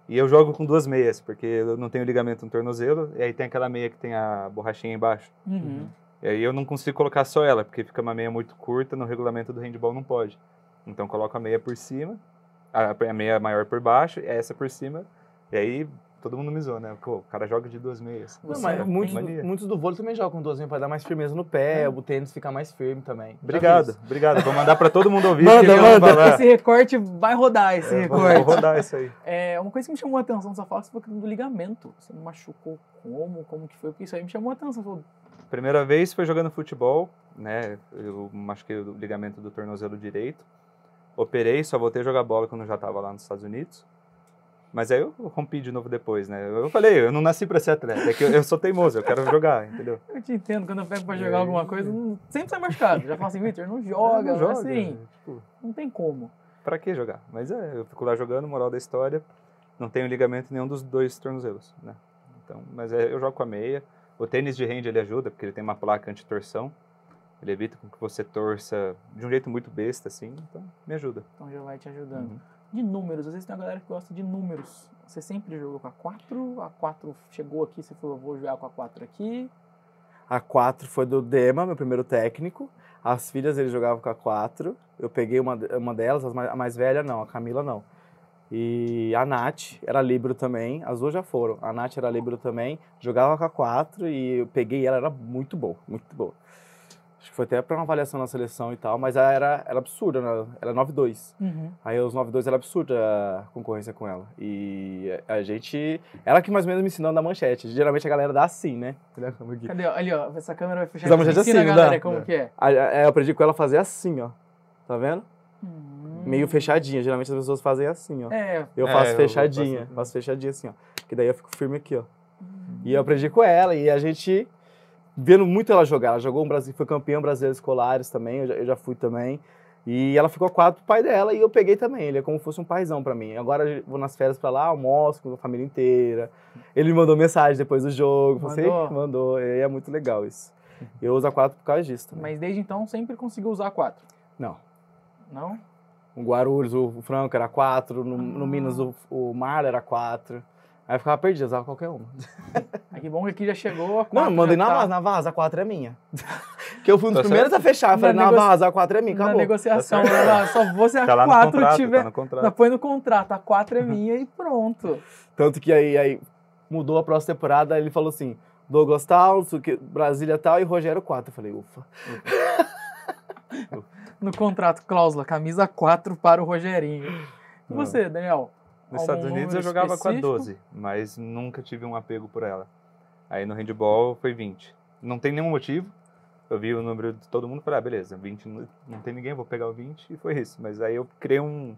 E eu jogo com duas meias, porque eu não tenho ligamento no tornozelo, e aí tem aquela meia que tem a borrachinha embaixo. Uhum. E aí eu não consigo colocar só ela, porque fica uma meia muito curta, no regulamento do handball não pode. Então coloco a meia por cima, a, a meia maior por baixo, essa por cima, e aí todo mundo me zoa, né? Pô, o cara joga de duas meias. Não, Você mas não muitos, mania. muitos do vôlei também jogam com duas meias pra dar mais firmeza no pé, o tênis fica mais firme também. Obrigado, obrigado. Vou mandar pra todo mundo ouvir. Manda, manda. Esse recorte vai rodar, esse É, vou, recorte. vou rodar isso aí. É, uma coisa que me chamou a atenção dessa fala foi do ligamento. Você não machucou como? Como que foi? Porque isso aí me chamou a atenção. Falou, Primeira vez foi jogando futebol, né? Eu machuquei o ligamento do tornozelo direito. Operei, só voltei a jogar bola quando eu já estava lá nos Estados Unidos. Mas aí eu rompi de novo depois, né? Eu falei, eu não nasci para ser atleta, é que eu, eu sou teimoso, eu quero jogar, entendeu? eu te entendo, quando eu pego pra E jogar aí? alguma coisa, não- sempre sai machucado. Já falo assim, Victor, não joga, não joga, assim, tipo, não tem como. pra que jogar? Mas é, eu fico lá jogando, moral da história, não tenho ligamento nenhum dos dois tornozelos, né? Então, mas é, eu jogo com a meia. O tênis de hand ele ajuda, porque ele tem uma placa anti-torção. Ele evita com que você torça de um jeito muito besta, assim, então me ajuda. Então já vai te ajudando. Uhum. De números, às vezes tem uma galera que gosta de números. Você sempre jogou com a 4, a 4 chegou aqui, você falou, vou jogar com a 4 aqui. A 4 foi do Dema, meu primeiro técnico. As filhas ele jogava com a 4. Eu peguei uma, uma delas, a mais velha não, a Camila não. E a Nath era libro também, as duas já foram. A Nath era libro também, jogava com a 4 e eu peguei ela, era muito boa, muito boa. Acho que foi até para uma avaliação na seleção e tal, mas ela era, era absurda, né? Ela é 9-2. Uhum. Aí os 9-2 era absurda a concorrência com ela. E a gente. Ela que mais ou menos me ensinou a dar manchete. Geralmente a galera dá assim, né? Aqui. Cadê? Ali, ó, essa câmera vai fechar. Essa manchete assim, a não galera dá? como que é. Eu aprendi com ela a fazer assim, ó. Tá vendo? Hum. Meio fechadinha. Geralmente as pessoas fazem assim, ó. É, Eu É, faço eu fechadinha. faço- Faço fechadinha assim, ó. Que daí eu fico firme aqui, ó. E eu aprendi com ela. E a gente. Vendo muito ela jogar. Ela jogou um Brasil, foi campeã brasileira escolares também. Eu já, eu já fui também. E ela ficou a quatro pro pai dela e eu peguei também. Ele é como se fosse um paizão pra mim. Agora vou nas férias pra lá, almoço com a família inteira. Ele me mandou mensagem depois do jogo. Você Mandou? mandou. E é muito legal isso. Eu uso a quatro por causa disso também. mas desde então sempre conseguiu usar a 4. Não. Não? O Guarulhos, o o Franco era quatro. No, no Ah. Minas, o, o Mar era quatro. Aí eu ficava perdido, usava qualquer uma. Ah, que bom que aqui já chegou a 4. Não, mandei na tá vaza, na vaza, a 4 é minha. que eu fui um dos Tá primeiros a fechar. Eu falei, Na na negocia- vaza, a 4 é minha, Na acabou. negociação, Tá certo. né? só vou se a Tá lá 4 contrato, tiver. tá no contrato. Põe no contrato, a 4 é minha e pronto. Tanto que aí, aí mudou a próxima temporada, aí ele falou assim, Douglas tal, Brasília tal e Rogério 4. Eu falei, ufa. No contrato, cláusula, camisa 4 para o Rogerinho. E você, Daniel? Nos Estados Unidos eu jogava com a específico? 12, mas nunca tive um apego por ela. Aí no handball foi 20. Não tem nenhum motivo, Eu vi o número de todo mundo e falei, ah, beleza, 20 não, tem ninguém, vou pegar o 20 e foi isso. Mas aí eu criei um,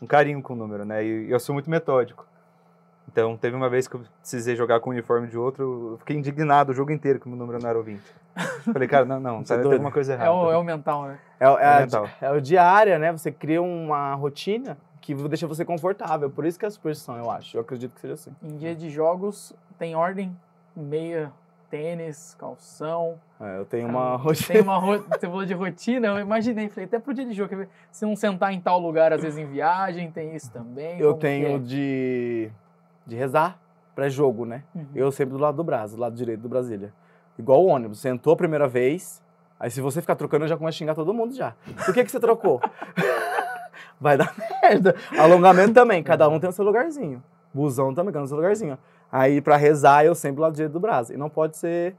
um carinho com o número, né? E eu sou muito metódico. Então, teve uma vez que eu precisei jogar com o uniforme de outro, eu fiquei indignado o jogo inteiro que o meu número não era o 20. Falei, cara, não, não, é tá, tem alguma coisa É errada. o, é o mental, né? É, o- é, a, mental. é o diária, né? Você cria uma rotina que deixa você confortável. Por isso que é a superstição, eu acho. Eu acredito que seja assim. Em dia de jogos, tem ordem, meia, tênis, calção. É, eu tenho Cara, uma rotina. Tem uma ro... Você falou de rotina, eu imaginei, falei, até pro dia de jogo, se não sentar em tal lugar, às vezes em viagem, tem isso também. Eu tenho é? de, de rezar pré-jogo, né? Uhum. Eu sempre do lado do Brás, do lado direito do Brasília. Igual o ônibus. Sentou a primeira vez, aí se você ficar trocando, eu já começo a xingar todo mundo já. Por que, que você trocou? Vai dar merda. Alongamento também, cada um tem o seu lugarzinho. Busão também, cada um tem o seu lugarzinho. Aí pra rezar, eu sempre do lado direito do Brás. E não pode ser.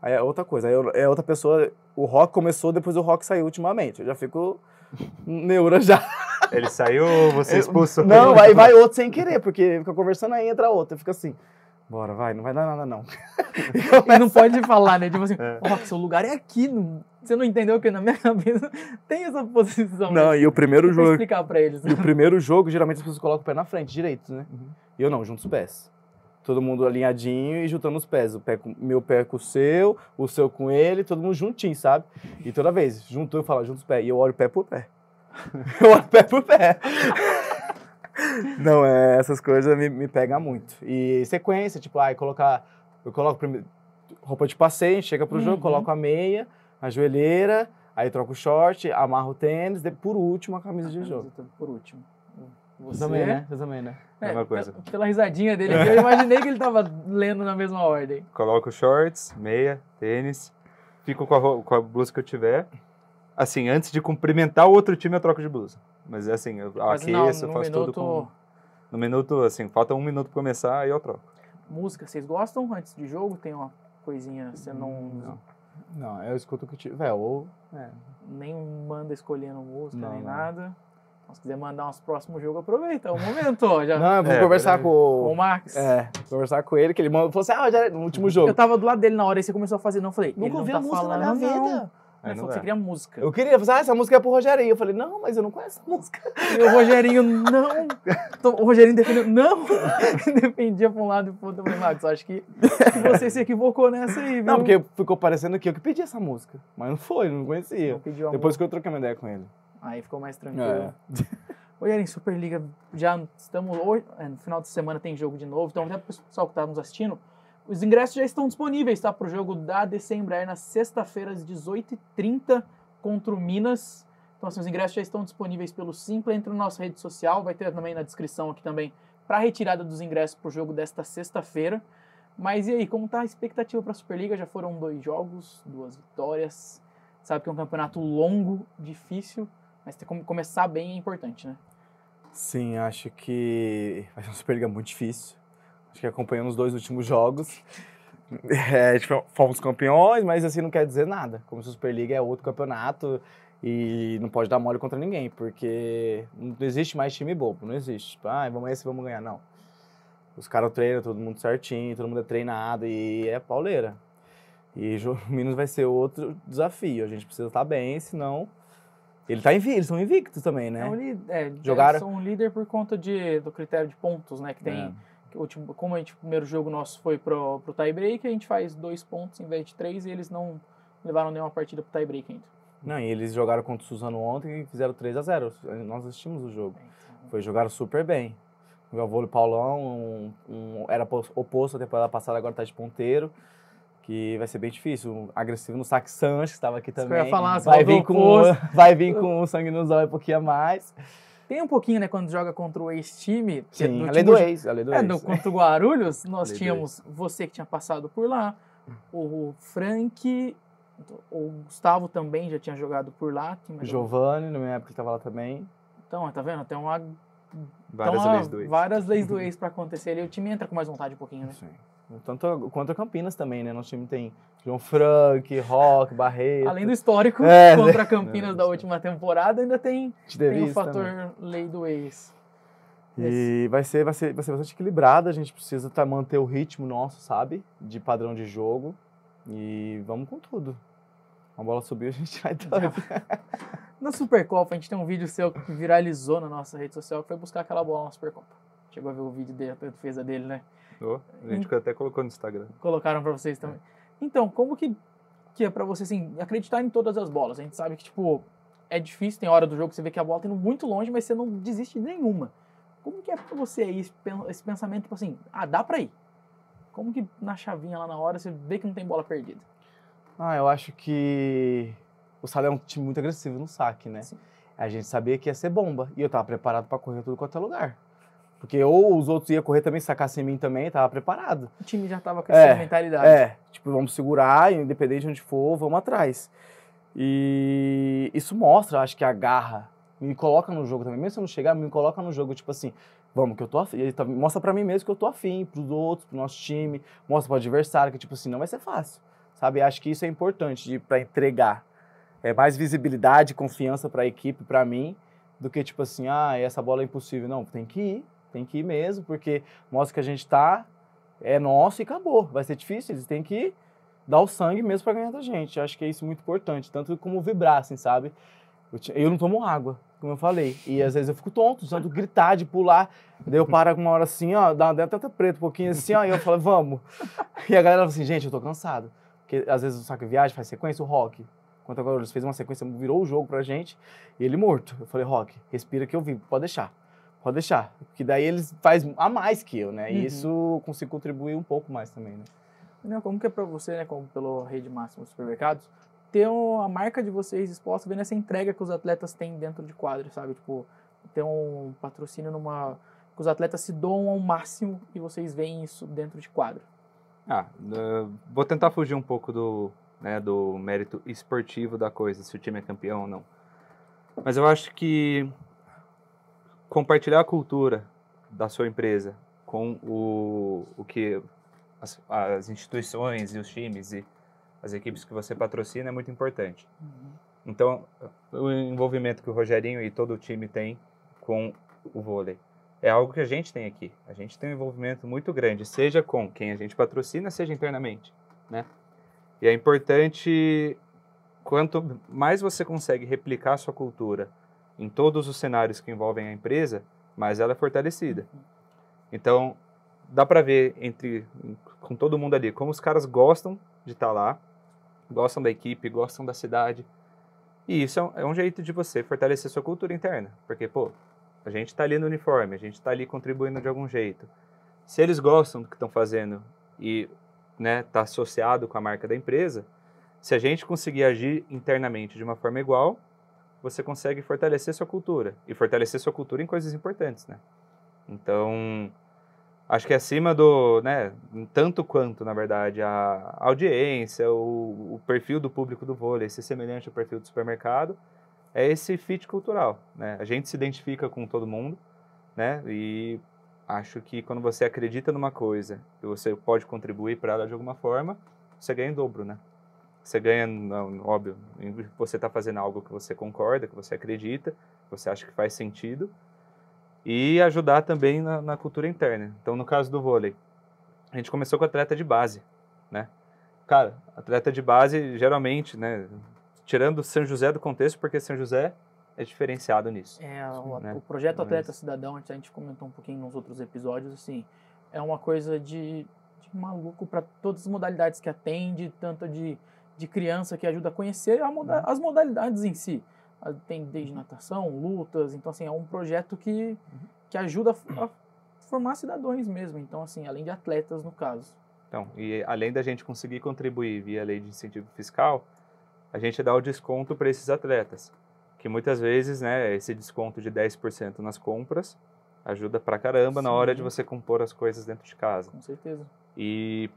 Aí é outra coisa. Aí eu- é outra pessoa. O rock começou, depois o rock saiu ultimamente. Eu já fico neura já. Ele saiu você expulsou? Não, aí vai outro sem querer, porque fica conversando aí, entra outro. Fica assim, bora, vai, não vai dar nada não. E não pode falar, né? Tipo assim, É. ó, seu lugar é aqui. não- Você não entendeu que na minha cabeça tem essa posição. Não, e o primeiro jogo, explicar pra eles. e o primeiro jogo, geralmente as pessoas colocam o pé na frente, direito, né? E eu não, junto os pés. Todo mundo alinhadinho e juntando os pés. O pé com, meu pé com o seu, o seu com ele, todo mundo juntinho, sabe? E toda vez, juntou, eu falo, junto os pés. E eu olho pé por pé. Eu olho pé por pé. Não, é, essas coisas me, me pegam muito. E sequência, tipo, ai, colocar. Eu coloco primeiro roupa de passeio, chega pro jogo, Uhum. coloco a meia, a joelheira, aí troco o short, amarro o tênis, de, por último a camisa de jogo. Por último. Você também, né? Você também, né? É, Mesma coisa. pe- Pela risadinha dele aqui, eu imaginei que ele tava lendo na mesma ordem. Coloco shorts, meia, tênis, fico com a, com a blusa que eu tiver. Assim, antes de cumprimentar o outro time, eu troco de blusa. Mas assim, eu Mas aqueço, não, faço tudo minuto, com... No minuto, assim, falta um minuto pra começar, aí eu troco. música, vocês gostam antes de jogo? Tem uma coisinha, você não, Não. Não, eu escuto o que tiver. Ou. É. nem manda escolhendo música, Não, nem não. nada. Então, se quiser mandar uns próximos jogos, aproveita, é o momento, ó, já. Não, eu vou É, conversar. Com o com. Max. É, conversar com ele, que ele mandou, falou assim: ah, já, no último jogo. Eu tava do lado dele na hora e você começou a fazer, não, eu falei, Nunca ouvi tá a música falando, na minha não. Aí falou que você queria música. Eu queria, falei, ah, essa música é pro Rogerinho. Eu falei, não, mas eu não conheço essa música. E o Rogerinho, não. Então, O Rogerinho defendeu, não. Defendia pra um lado e pro outro. Eu falei, Max, acho que você se equivocou nessa aí, viu? Não, porque ficou parecendo que eu que pedi essa música. Mas não foi, não conhecia. Não Depois que eu troquei uma ideia com ele. Aí ficou mais tranquilo. É. Rogerinho, Superliga, já estamos hoje, é, no final de semana tem jogo de novo, então até pro pessoal que tá nos assistindo, os ingressos já estão disponíveis, tá? Pro jogo da DC Embraer na sexta-feira às 18h30 contra o Minas. Então, assim, os ingressos já estão disponíveis pelo Simpla, entra na nossa rede social, vai ter também na descrição aqui também para retirada dos ingressos pro jogo desta sexta-feira. Mas e aí, como tá a expectativa para a Superliga? Já foram dois jogos, duas vitórias. Sabe que é um campeonato longo, difícil, mas ter como começar bem é importante, né? Sim, acho que vai ser uma Superliga muito difícil. Acho que acompanhando os dois últimos jogos. É, tipo, fomos campeões, mas assim não quer dizer nada. Como se a Superliga é outro campeonato e não pode dar mole contra ninguém, porque não existe mais time bobo, não existe. Tipo, ah, vamos esse, vamos ganhar, não. Os caras treinam todo mundo certinho, todo mundo é treinado e é pauleira. E Minas vai ser outro desafio. A gente precisa estar bem, senão. Ele tá invicto, eles são invictos também, né? É um é, Jogaram- eles são um líder por conta de, do critério de pontos, né? Que tem. É. último, como a gente, o primeiro jogo nosso foi pro, pro tie break, a gente faz dois pontos em vez de três e eles não levaram nenhuma partida pro tie break ainda. Não, e eles jogaram contra o Suzano ontem e fizeram 3 a 0 Nós assistimos o jogo. Foi, jogaram super bem. O meu avô Paulão um, um- era pos- oposto à temporada passada, agora tá de ponteiro. Que vai ser bem difícil. Agressivo no Saque Sanches, que estava aqui também. falar, vai, vir com, vai vir com o sangue nos olhos um pouquinho a mais. Tem um pouquinho, né, quando joga contra o ex-time. Sim, no a lei time- do ex. A lei do É, ex. no, contra o Guarulhos, nós Lei tínhamos você que tinha passado por lá, o Frank, o Gustavo também já tinha jogado por lá. Giovanni, na minha época, ele tava lá também. Então, tá vendo? Tem uma, Várias então, leis do ex. várias leis do ex pra acontecer ali. O time entra com mais vontade um pouquinho, né? Sim. Tanto quanto a Campinas também, né? Nosso time tem João Frank, Rock, Barreto. Além do histórico É, né? contra Campinas Não, da última temporada, ainda tem, Te tem o fator também. lei do ex. E vai ser, vai, ser, vai ser bastante equilibrado, a gente precisa tá, manter o ritmo nosso, sabe? De padrão de jogo. E vamos com tudo. A bola subiu, a gente vai doido. Na Supercopa, a gente tem um vídeo seu que viralizou na nossa rede social, que foi buscar aquela bola na Supercopa. Chegou a ver o vídeo dele, a defesa dele, né? Oh, a gente até colocou no Instagram. Colocaram pra vocês também. Então, como que, que é pra você, assim, acreditar em todas as bolas? A gente sabe que, tipo, é difícil, tem hora do jogo que você vê que a bola tá indo muito longe, mas você não desiste de nenhuma. Como que é pra você aí esse pen- esse pensamento, tipo assim, ah, dá pra ir? Como que na chavinha lá na hora você vê que não tem bola perdida? Ah, eu acho que o Sala é um time muito agressivo no saque, né? Sim. A gente sabia que ia ser bomba. E eu tava preparado pra correr tudo quanto é lugar. Porque ou os outros iam correr também, sacassem em mim também, tava preparado. O time já tava com É, essa mentalidade. É, tipo, vamos segurar, independente de onde for, vamos atrás. E isso mostra, acho que a garra me coloca no jogo também. Mesmo se eu não chegar, me coloca no jogo, tipo assim, vamos, que eu tô afim. Tá- Mostra pra mim mesmo que eu tô afim, pros outros, pro nosso time, mostra pro adversário, que, tipo assim, não vai ser fácil. Sabe? Acho que isso é importante pra entregar. É mais visibilidade, confiança pra equipe, pra mim, do que, tipo assim, ah, essa bola é impossível. Não, tem que ir, tem que ir mesmo, porque mostra que a gente tá, é nosso e acabou. Vai ser difícil, eles têm que dar o sangue mesmo pra ganhar da gente. Acho que é isso muito importante, tanto como vibrar, assim, sabe? Eu, eu não tomo água, como eu falei. E às vezes eu fico tonto, tanto gritar, de pular. Daí eu paro uma hora assim, ó, dá uma tanta preta, um pouquinho assim, ó, e eu falo, vamos. E a galera fala assim, gente, eu tô cansado. Porque às vezes o saco viagem faz sequência, o rock. Quanto agora eles fez uma sequência, virou o jogo pra gente, e ele morto. Eu falei, rock, respira que eu vi, pode deixar. Pode deixar. Porque daí eles faz a mais que eu, né? Uhum. E isso eu consigo contribuir um pouco mais também, né? Como que é pra você, né, como pelo Rede Máxima Supermercados, ter a marca de vocês exposta, vendo essa entrega que os atletas têm dentro de quadro, sabe? Tipo, ter um patrocínio numa... que os atletas se doam ao máximo e vocês veem isso dentro de quadro. Ah, vou tentar fugir um pouco do, né, do mérito esportivo da coisa, se o time é campeão ou não. Mas eu acho que compartilhar a cultura da sua empresa com o, o que as, as instituições e os times e as equipes que você patrocina é muito importante. Então, o envolvimento que o Rogerinho e todo o time tem com o vôlei é algo que a gente tem aqui. A gente tem um envolvimento muito grande, seja com quem a gente patrocina, seja internamente, né? E é importante quanto mais você consegue replicar a sua cultura em todos os cenários que envolvem a empresa, mais ela é fortalecida. Então, dá para ver entre com todo mundo ali como os caras gostam de estar lá, gostam da equipe, gostam da cidade. E isso é um, é um jeito de você fortalecer sua cultura interna, porque pô, a gente está ali no uniforme, a gente está ali contribuindo de algum jeito. Se eles gostam do que estão fazendo e né, tá associado com a marca da empresa, se a gente conseguir agir internamente de uma forma igual, você consegue fortalecer sua cultura e fortalecer sua cultura em coisas importantes, né? Então, acho que acima do, né, tanto quanto, na verdade, a audiência, o, o perfil do público do vôlei ser semelhante ao perfil do supermercado, é esse fit cultural, né? A gente se identifica com todo mundo, né? E acho que quando você acredita numa coisa e você pode contribuir para ela de alguma forma, você ganha em dobro, né? Você ganha, não, óbvio, você está fazendo algo que você concorda, que você acredita, que você acha que faz sentido, e ajudar também na, na cultura interna. Então, no caso do vôlei, a gente começou com atleta de base, né? Cara, atleta de base, geralmente, né? Tirando São José do contexto, porque São José é diferenciado nisso. É, o, né? o projeto Mas- Atleta Cidadão, a gente comentou um pouquinho nos outros episódios, assim, é uma coisa de, de maluco para todas as modalidades que atende, tanto de, de criança que ajuda a conhecer a moda- Uhum. as modalidades em si. Tem desde natação, lutas, então assim, é um projeto que, que ajuda a, a formar cidadãos mesmo, então assim, além de atletas no caso. Então, e além da gente conseguir contribuir via lei de incentivo fiscal, a gente dá o desconto para esses atletas, que muitas vezes, né, esse desconto de 10% nas compras ajuda pra caramba na hora de Sim. você compor as coisas dentro de casa. Com certeza. E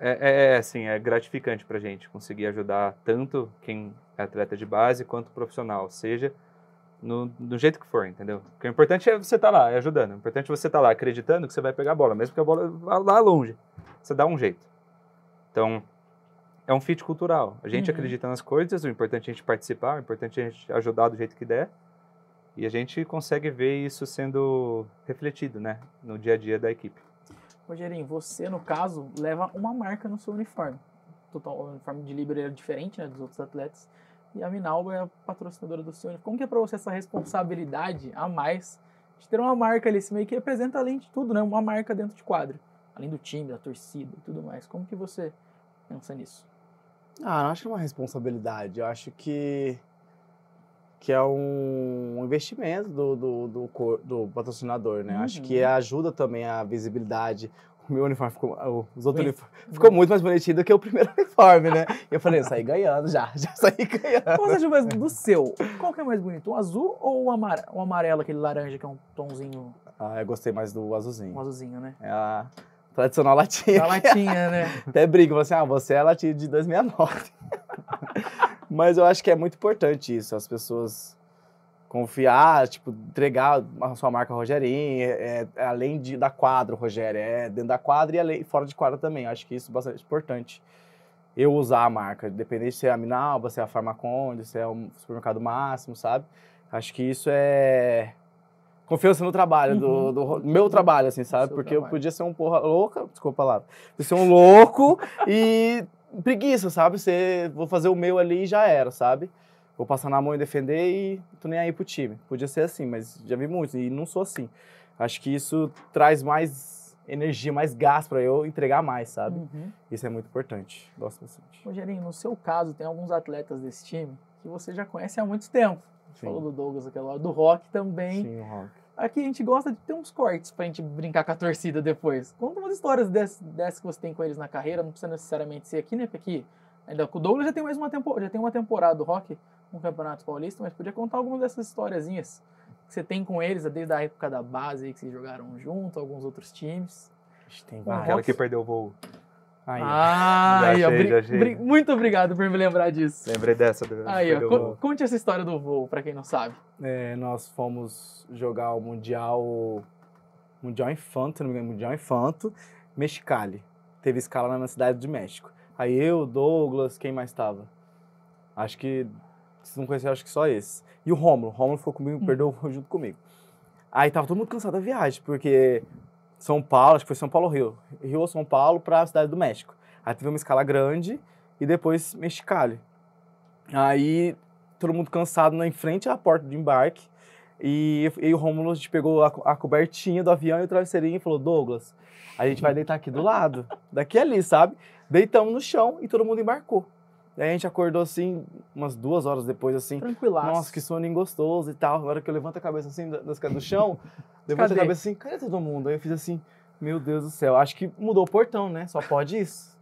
é, é, assim, é gratificante pra gente conseguir ajudar tanto quem é atleta de base quanto profissional, seja no, do jeito que for, entendeu? Porque o importante é você estar lá, é ajudando. O importante é você estar lá acreditando que você vai pegar a bola, mesmo que a bola vá lá longe. Você dá um jeito. Então, é um fit cultural. A gente Uhum. acredita nas coisas, o importante é a gente participar, o importante é a gente ajudar do jeito que der. E a gente consegue ver isso sendo refletido, né, no dia a dia da equipe. Rogerinho, você, no caso, leva uma marca no seu uniforme. total, o uniforme de Libra era diferente né, dos outros atletas. E a Minalba é a patrocinadora do seu uniforme. Como que é para você essa responsabilidade a mais de ter uma marca ali, esse meio que representa além de tudo, né? Uma marca dentro de quadro. Além do time, da torcida e tudo mais. Como que você pensa nisso? Ah, não acho que é uma responsabilidade. Eu acho que, que é um investimento do, do, do, do patrocinador, né? Acho que Uhum. ajuda também a visibilidade. O meu uniforme ficou. Os outros ficou muito mais bonitinho do que o primeiro uniforme, né? E eu falei, eu saí ganhando já, já saí ganhando. Qual você mais do seu? Qual que é mais bonito? O azul ou o amar- o amarelo, aquele laranja que é um tomzinho, Ah, eu gostei mais do azulzinho. um azulzinho, né? É a tradicional latinha. A latinha, né? Até briga, fala assim, ah, você é a latinha de 2009. Mas eu acho que é muito importante isso, as pessoas confiar, tipo, entregar a sua marca Rogerinho, é, é além de, da quadra, Rogério, é dentro da quadra e além, fora de quadra também. Eu acho que isso é bastante importante. Eu usar a marca, independente se é a Minalba, se é a Farmaconde, se é o supermercado máximo, sabe? Acho que isso é confiança no trabalho, do, Uhum. do ro- meu trabalho, assim, sabe? seu Porque eu trabalho. podia ser um porra louca, desculpa a palavra, podia ser um louco e preguiça, sabe? Você, vou fazer o meu ali e já era, sabe? Vou passar na mão e defender e tô nem aí pro time. Podia ser assim, mas já vi muitos e não sou assim. Acho que isso traz mais energia, mais gás pra eu entregar mais, sabe? Uhum. Isso é muito importante. Gosto bastante. Rogerinho, no seu caso, tem alguns atletas desse time que você já conhece há muito tempo. Sim. Falou do Douglas aquela hora, do Rock também. Sim, o rock. Aqui a gente gosta de ter uns cortes pra gente brincar com a torcida depois. Conta umas histórias dessas, dessas que você tem com eles na carreira, não precisa necessariamente ser aqui, né? Porque aqui, ainda com o Douglas já tem mais uma temporada, já tem uma temporada do Rock no Campeonato Paulista, mas podia contar algumas dessas historiazinhas que você tem com eles, desde a época da base aí que vocês jogaram junto, alguns outros times. Acho que tem Um vários. Aquela que perdeu o voo. Aí. Ah, aí, ó, achei, muito obrigado por me lembrar disso. Lembrei dessa. do- Aí, ó, co- conte essa história do voo, pra quem não sabe. É, nós fomos jogar o Mundial Mundial Infanto, não me engano, Mundial Infanto, Mexicali. Teve escala na cidade de México. Aí eu, Douglas, quem mais estava? Acho que, se não conhecer, acho que só esse. E o Rômulo. O Rômulo ficou comigo, Hum. perdeu o voo junto comigo. Aí tava todo mundo cansado da viagem, porque São Paulo, acho que foi São Paulo Rio. Rio ou São Paulo para a cidade do México. Aí teve uma escala grande e depois Mexicali. Aí todo mundo cansado na em frente à porta de embarque. E, e o Rômulo, pegou a, a cobertinha do avião e o travesseirinho e falou: Douglas, a gente vai deitar aqui do lado, daqui ali, sabe? Deitamos no chão e todo mundo embarcou. Daí a gente acordou assim, umas duas horas depois, assim. Tranquilaço. Nossa, que soninho gostoso e tal. Na hora que eu levanto a cabeça assim, da- das, do chão, levanto a cabeça assim, cadê todo mundo? Aí eu fiz assim, meu Deus do céu, acho que mudou o portão, né? Só pode isso.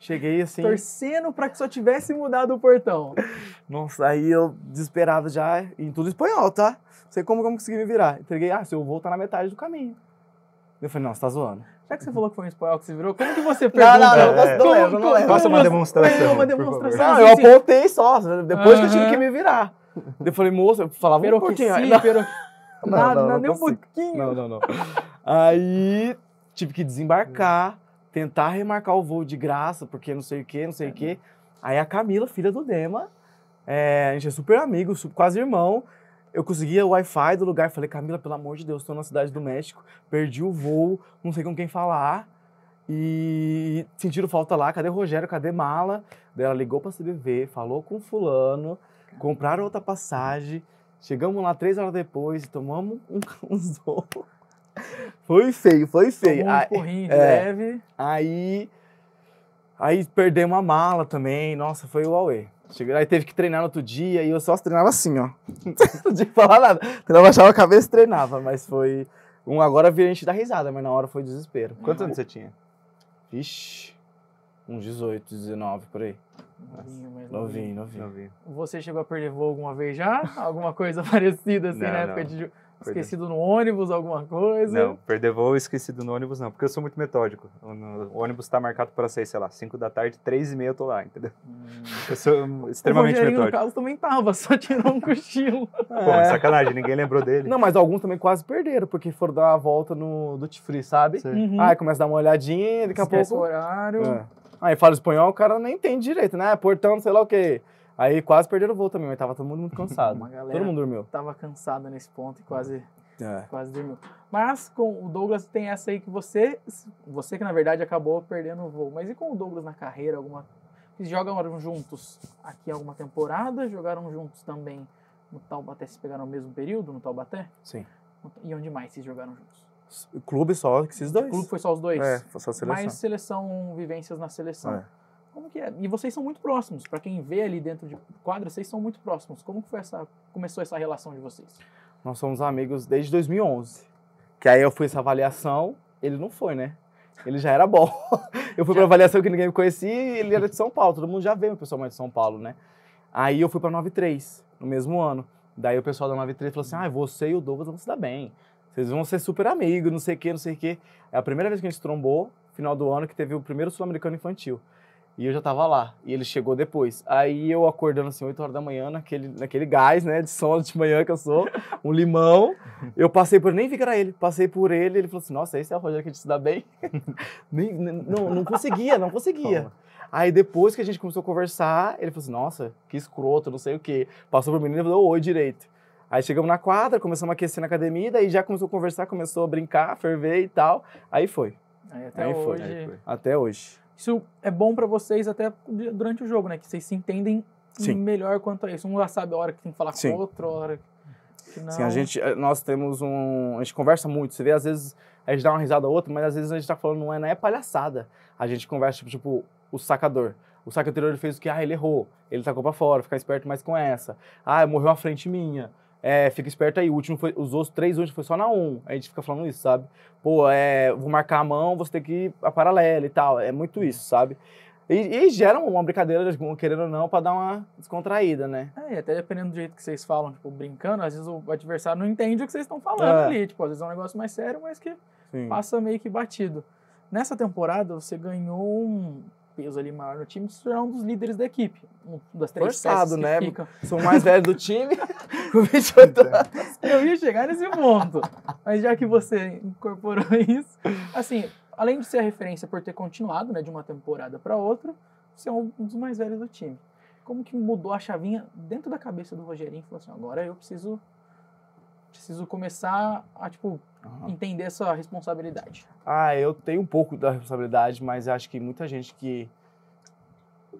Cheguei assim, Torcendo pra que só tivesse mudado o portão. nossa, aí eu desesperado já, em tudo espanhol, tá? Não sei como que eu consegui me virar. Entreguei, ah, seu voo tá na metade do caminho. Eu falei, não, você tá zoando. Já que você falou que foi um espanhol que você virou, como que você Não, pergunta? não, não, É. não lembro, não lembro. Faça uma demonstração, Uma demonstração. Não, assim, eu assim, apontei só, depois que eu tive que me virar. Eu falei, moça, eu falava um Pero pouquinho. sim, Não, pero... não, Nada, não, nada, não nem um pouquinho. Não, não, não. Aí tive que desembarcar, tentar remarcar o voo de graça, porque não sei o que, não sei o que. Aí a Camila, filha do Dema, é, a gente é super amigo, quase irmão. Eu conseguia o Wi-Fi do lugar. Falei, Camila, pelo amor de Deus, estou na cidade do México, perdi o voo, não sei com quem falar. E sentiram falta lá, cadê o Rogério, cadê mala? Daí ela ligou pra CBV, falou com fulano, compraram outra passagem. Chegamos lá três horas depois, tomamos um, um. Foi feio, foi feio. Tomou um porrinho de é. leve. aí, aí perdemos a mala também. Nossa, foi o Aue. Chegou, aí teve que treinar no outro dia e eu só treinava assim, ó. Não tinha que falar nada. Eu baixava a cabeça e treinava, mas foi. Um agora vira a gente dar risada, mas na hora foi desespero. Quantos anos você tinha? Vixe, uns 18, 19 por aí. Novinho, mas Novinho, novinho. Vi. Você chegou a perder voo alguma vez já? Alguma coisa parecida assim Não, na época não. de esquecido no ônibus, alguma coisa? Não, perder voo esquecido no ônibus não, porque eu sou muito metódico. O, no- o ônibus tá marcado para sair, sei lá, 5 da tarde, 3 e meia eu tô lá, entendeu? Hum. Eu sou extremamente o Rogerinho, no metódico. caso, também tava, só tirou um cochilo. Pô, sacanagem, ninguém lembrou dele. Não, mas alguns também quase perderam, porque foram dar uma volta no Duty Free, sabe? Uhum. Aí começa a dar uma olhadinha daqui a Esquece pouco. o horário. É. Aí fala espanhol, o cara nem entende direito, né? Portão, sei lá o quê. Aí quase perderam o voo também, mas tava todo mundo muito cansado. Todo mundo dormiu. tava cansada nesse ponto e quase, É. quase dormiu. Mas com o Douglas tem essa aí que você, você que na verdade acabou perdendo o voo. Mas e com o Douglas na carreira, alguma Vocês jogaram juntos aqui alguma temporada? Jogaram juntos também no Taubaté? Vocês pegaram o mesmo período no Taubaté? Sim. E onde mais vocês jogaram juntos? Clube só, esses dois. O clube foi só os dois? É, foi só a seleção. Mais seleção, vivências na seleção. É. Como que é? E vocês são muito próximos. Para quem vê ali dentro de quadra, vocês são muito próximos. Como que foi essa, começou essa relação de vocês? Nós somos amigos desde 2011. Que aí eu fui essa avaliação, ele não foi, né? Ele já era bom. Eu fui pra avaliação que ninguém me conhecia e ele era de São Paulo. Todo mundo já veio pessoalmente de São Paulo, né? Aí eu fui pra 93, no mesmo ano. Daí o pessoal da 93 falou assim: ah, você e o Douglas vão se dar bem. Vocês vão ser super amigos, não sei o quê, não sei o quê. É a primeira vez que a gente trombou, final do ano, que teve o primeiro Sul-Americano Infantil. E eu já tava lá, e ele chegou depois. Aí eu acordando assim, 8 horas da manhã, naquele, naquele gás, né, de sono de manhã que eu sou, um limão. Eu passei por, nem vi que era ele, passei por ele, ele falou assim, nossa, esse é o Rogério que a gente se dá bem? Nem- não, não conseguia, não conseguia. Aí depois que a gente começou a conversar, ele falou assim, nossa, que escroto, não sei o quê. Passou por mim e falou, oi direito. Aí chegamos na quadra, começamos a aquecer na academia, daí já começou a conversar, começou a brincar, ferver e tal. Aí foi, Aí até Aí foi, hoje. Aí foi. até hoje. Isso é bom para vocês até durante o jogo, né? Que vocês se entendem Sim. melhor quanto a isso. Um já sabe a hora que tem que falar Sim. com o outro, a hora que não. Sim, a gente, eh, nós temos um, a gente conversa muito, você vê, às vezes a gente dá uma risada ou outra, mas às vezes a gente tá falando, não é, não é palhaçada. A gente conversa, tipo, tipo, o sacador. O saque anterior ele fez o que? Ah, ele errou, ele tacou pra fora, fica esperto mais com essa. Ah, morreu uma frente minha. É, fica esperto aí. O último foi, os outros três últimos foi só na um. A gente fica falando isso, sabe? Pô, é, vou marcar a mão, você tem que ir a paralela e tal. É muito isso, sabe? E, e gera uma brincadeira, querendo ou não, pra dar uma descontraída, né? É, e até dependendo do jeito que vocês falam, tipo, brincando, às vezes o adversário não entende o que vocês estão falando É. ali. Tipo, às vezes é um negócio mais sério, mas que Sim. passa meio que batido. Nessa temporada, você ganhou um peso ali maior no time, você é um dos líderes da equipe. Um das três Forçado, né? ficam. Sou o mais velho do time, com 28 anos. Eu ia chegar nesse ponto. Mas já que você incorporou isso, assim, além de ser a referência por ter continuado, né, de uma temporada para outra, você é um dos mais velhos do time. Como que mudou a chavinha dentro da cabeça do Rogerinho? Falou assim, agora eu preciso preciso começar a, tipo, entender essa responsabilidade. Ah, eu tenho um pouco da responsabilidade, mas acho que muita gente que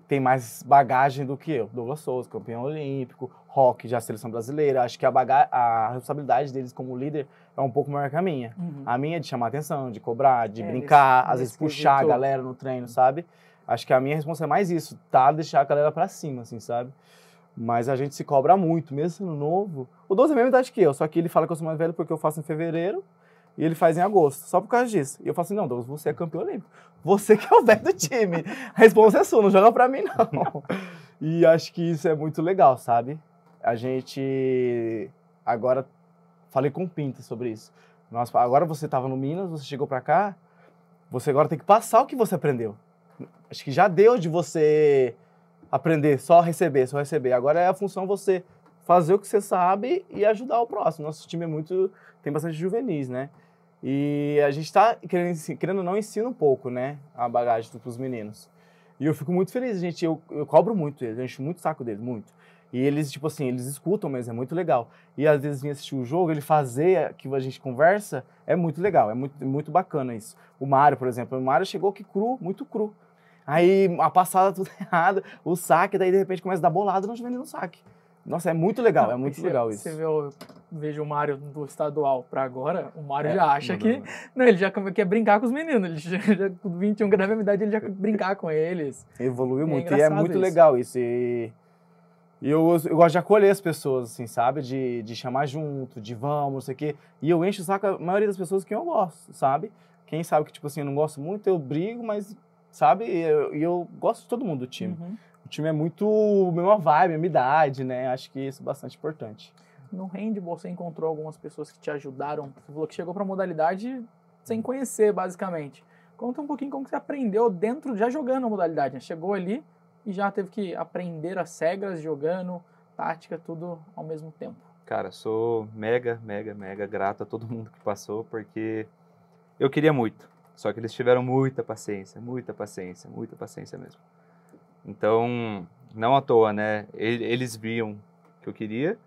tem mais bagagem do que eu. Douglas Souza, campeão olímpico, Rock, já seleção brasileira. Acho que a, baga a responsabilidade deles como líder é um pouco maior que a minha. A minha é de chamar atenção, de cobrar, de É, brincar, nesse- às vezes nesse puxar a galera no treino, sabe? Acho que a minha resposta é mais isso, tá? Deixar a galera pra cima, assim, sabe? Mas a gente se cobra muito, mesmo sendo novo. O 12 é a mesma idade que eu, só que ele fala que eu sou mais velho porque eu faço em fevereiro e ele faz em agosto, só por causa disso. E eu falo assim, não, Douglas, você é campeão olímpico. Você que é o velho do time. A resposta é sua, não joga pra mim, não. E acho que isso é muito legal, sabe? A gente agora falei com o Pinta sobre isso. Nós, agora você estava no Minas, você chegou pra cá, você agora tem que passar o que você aprendeu. Acho que já deu de você aprender, só receber, só receber. Agora é a função você fazer o que você sabe e ajudar o próximo. Nosso time é muito tem bastante juvenis, né? E a gente está querendo, querendo ou não ensina um pouco, né, a bagagem para os meninos. E eu fico muito feliz, gente. Eu, eu cobro muito eles, eu encho muito saco deles, muito. E eles, tipo assim, eles escutam, mas é muito legal. E às vezes vir assistir o jogo, ele fazer que a gente conversa, é muito legal, é muito, muito bacana isso. O Mário, por exemplo, o Mário chegou aqui cru, muito cru. Aí a passada tudo errado, o saque, daí de repente começa a dar bolada no juvenil no saque. Nossa, é muito legal, é muito e legal você, isso. Você vê o, veja o Mário do estadual pra agora, o Mário É, já acha Não, que. não, não. Não, ele já quer brincar com os meninos. Ele já, já com 21 graus minha idade, ele já quer brincar com eles. Evoluiu É muito. E é muito isso. legal isso. E, e eu, eu gosto de acolher as pessoas, assim, sabe? De, de chamar junto, de vamos, não sei o quê. E eu encho o saco a maioria das pessoas que eu gosto, sabe? Quem sabe que, tipo assim, eu não gosto muito, eu brigo, mas, sabe? E eu, eu gosto de todo mundo do time. Uhum. O time é muito mesma vibe, mesma idade, né? Acho que isso é bastante importante. No handball, você encontrou algumas pessoas que te ajudaram. Você falou que chegou pra modalidade sem conhecer, basicamente. Conta um pouquinho como que você aprendeu dentro, já jogando a modalidade. né? Chegou ali e já teve que aprender as regras jogando, tática, tudo ao mesmo tempo. Cara, sou mega, mega, mega grato a todo mundo que passou, porque eu queria muito. Só que eles tiveram muita paciência, muita paciência, muita paciência mesmo. Então, não à toa, né? Eles viam que eu queria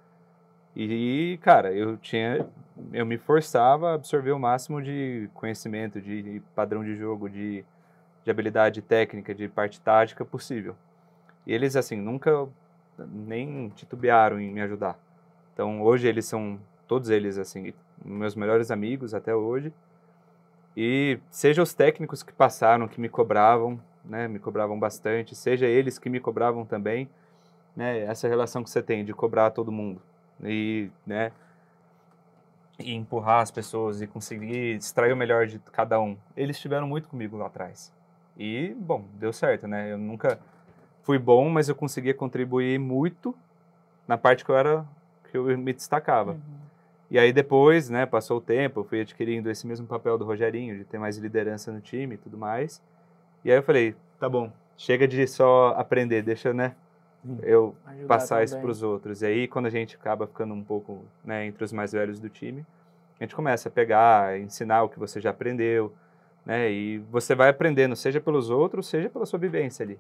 e, cara, eu tinha, eu me forçava a absorver o máximo de conhecimento, de padrão de jogo, de, de habilidade técnica, de parte tática possível. E eles, assim, nunca nem titubearam em me ajudar. Então, hoje eles são, todos eles, assim, meus melhores amigos até hoje. E seja os técnicos que passaram, que me cobravam, né, me cobravam bastante, seja eles que me cobravam também, né, essa relação que você tem de cobrar todo mundo e, né, e empurrar as pessoas e conseguir extrair o melhor de cada um. Eles estiveram muito comigo lá atrás. E, bom, deu certo, né? Eu nunca fui bom, mas eu conseguia contribuir muito na parte que eu era que eu me destacava. Uhum. E aí depois, né, passou o tempo, eu fui adquirindo esse mesmo papel do Rogerinho, de ter mais liderança no time e tudo mais. E aí eu falei, tá bom, chega de só aprender, deixa, né, eu Ajudar passar também. isso para os outros. E aí quando a gente acaba ficando um pouco, né, entre os mais velhos do time, a gente começa a pegar, ensinar o que você já aprendeu, né, e você vai aprendendo, seja pelos outros, seja pela sua vivência ali.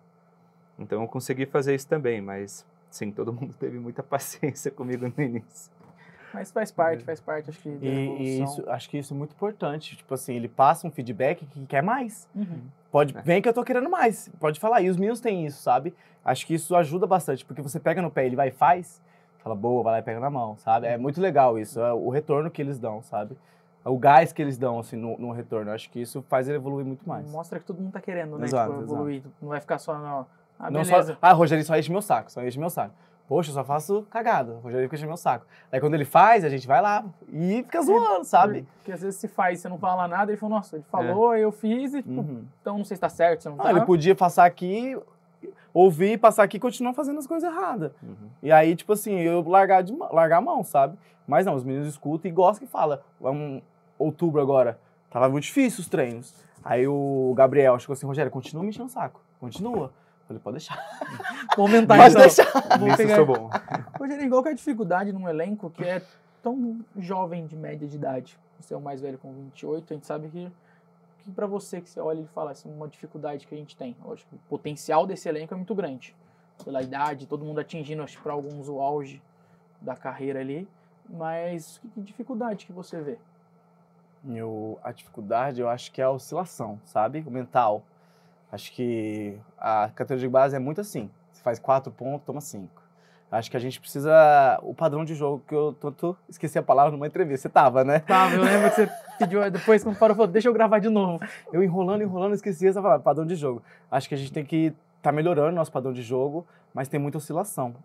Então eu consegui fazer isso também, mas sim, todo mundo teve muita paciência comigo no início. Mas faz parte, faz parte, acho que. E, e, isso, acho que isso é muito importante. Tipo assim, ele passa um feedback que quer mais. Uhum. Pode, é. vem que eu tô querendo mais. Pode falar. E os meninos têm isso, sabe? Acho que isso ajuda bastante, porque você pega no pé, ele vai e faz, fala, boa, vai lá e pega na mão, sabe? É muito legal isso, é o retorno que eles dão, sabe? É o gás que eles dão, assim, no, no retorno. Acho que isso faz ele evoluir muito mais. Mostra que todo mundo tá querendo, né? Exato, tipo, evoluir. Exato. Não vai ficar só no... Ah, não só, ah, Rogério só enche meu saco, só enche meu saco. Poxa, eu só faço cagada. O Rogério fica enchendo meu saco. Aí quando ele faz, a gente vai lá e fica zoando, é, sabe? Porque às vezes se faz, você não fala nada, ele falou, nossa, ele falou, é. eu fiz, e tipo, uhum. então não sei se tá certo, se não, não tá. Ele podia passar aqui, ouvir, passar aqui e continuar fazendo as coisas erradas. Uhum. E aí, tipo assim, eu largar, de, largar a mão, sabe? Mas não, os meninos escutam e gostam e falam. Um outubro agora, tava muito difícil os treinos. Aí o Gabriel chegou assim, Rogério, continua me enchendo o saco. Continua. Falei, pode deixar. Vou aumentar Pode então. deixar. Vou pegar... bom. Rogério, qual que é a dificuldade num elenco que é tão jovem de média de idade? Você é o mais velho com 28, a gente sabe que, que para você que você olha e fala assim, uma dificuldade que a gente tem. Lógico, o potencial desse elenco é muito grande. Pela idade, todo mundo atingindo, acho para alguns, o auge da carreira ali. Mas que dificuldade que você vê? Eu, a dificuldade, eu acho que é a oscilação, sabe? O mental. Acho que a categoria de base é muito assim. Você faz quatro pontos, toma cinco. Acho que a gente precisa. O padrão de jogo que eu tanto esqueci a palavra numa entrevista. Você tava, né? Tava, eu lembro que você pediu depois, quando parou, falou, deixa eu gravar de novo. Eu enrolando, enrolando, esqueci essa palavra, padrão de jogo. Acho que a gente tem que tá melhorando nosso padrão de jogo, mas tem muita oscilação.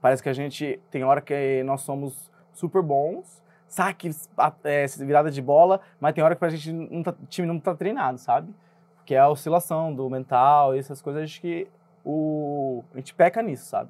Parece que a gente. Tem hora que nós somos super bons, saques, é, virada de bola, mas tem hora que a gente tá, o time não tá treinado, sabe? Que é a oscilação do mental essas coisas, acho que o, a gente peca nisso, sabe?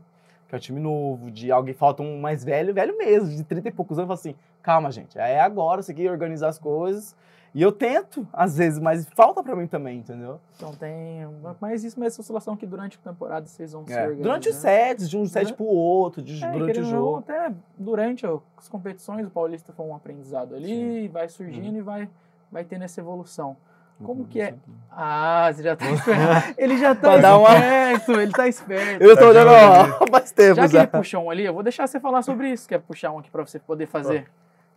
Que é o time novo, de alguém falta um mais velho, velho mesmo, de 30 e poucos anos, fala assim, calma, gente, é agora, você aqui organizar as coisas. E eu tento, às vezes, mas falta para mim também, entendeu? Então tem. Mas isso mesmo, essa oscilação que durante a temporada vocês vão é. se Durante os sets, de um set pro outro, de, é, durante o jogo. Não, até durante as competições, o Paulista foi um aprendizado ali, Sim. vai surgindo uhum. e vai, vai tendo essa evolução. Como uhum, que é? Ah, você já tá esperto. Ele já tá esperto, uma... ele tá esperto. Eu estou olhando há mais tempo já. Já que ele puxou um ali, eu vou deixar você falar sobre isso. Quer puxar um aqui pra você poder fazer?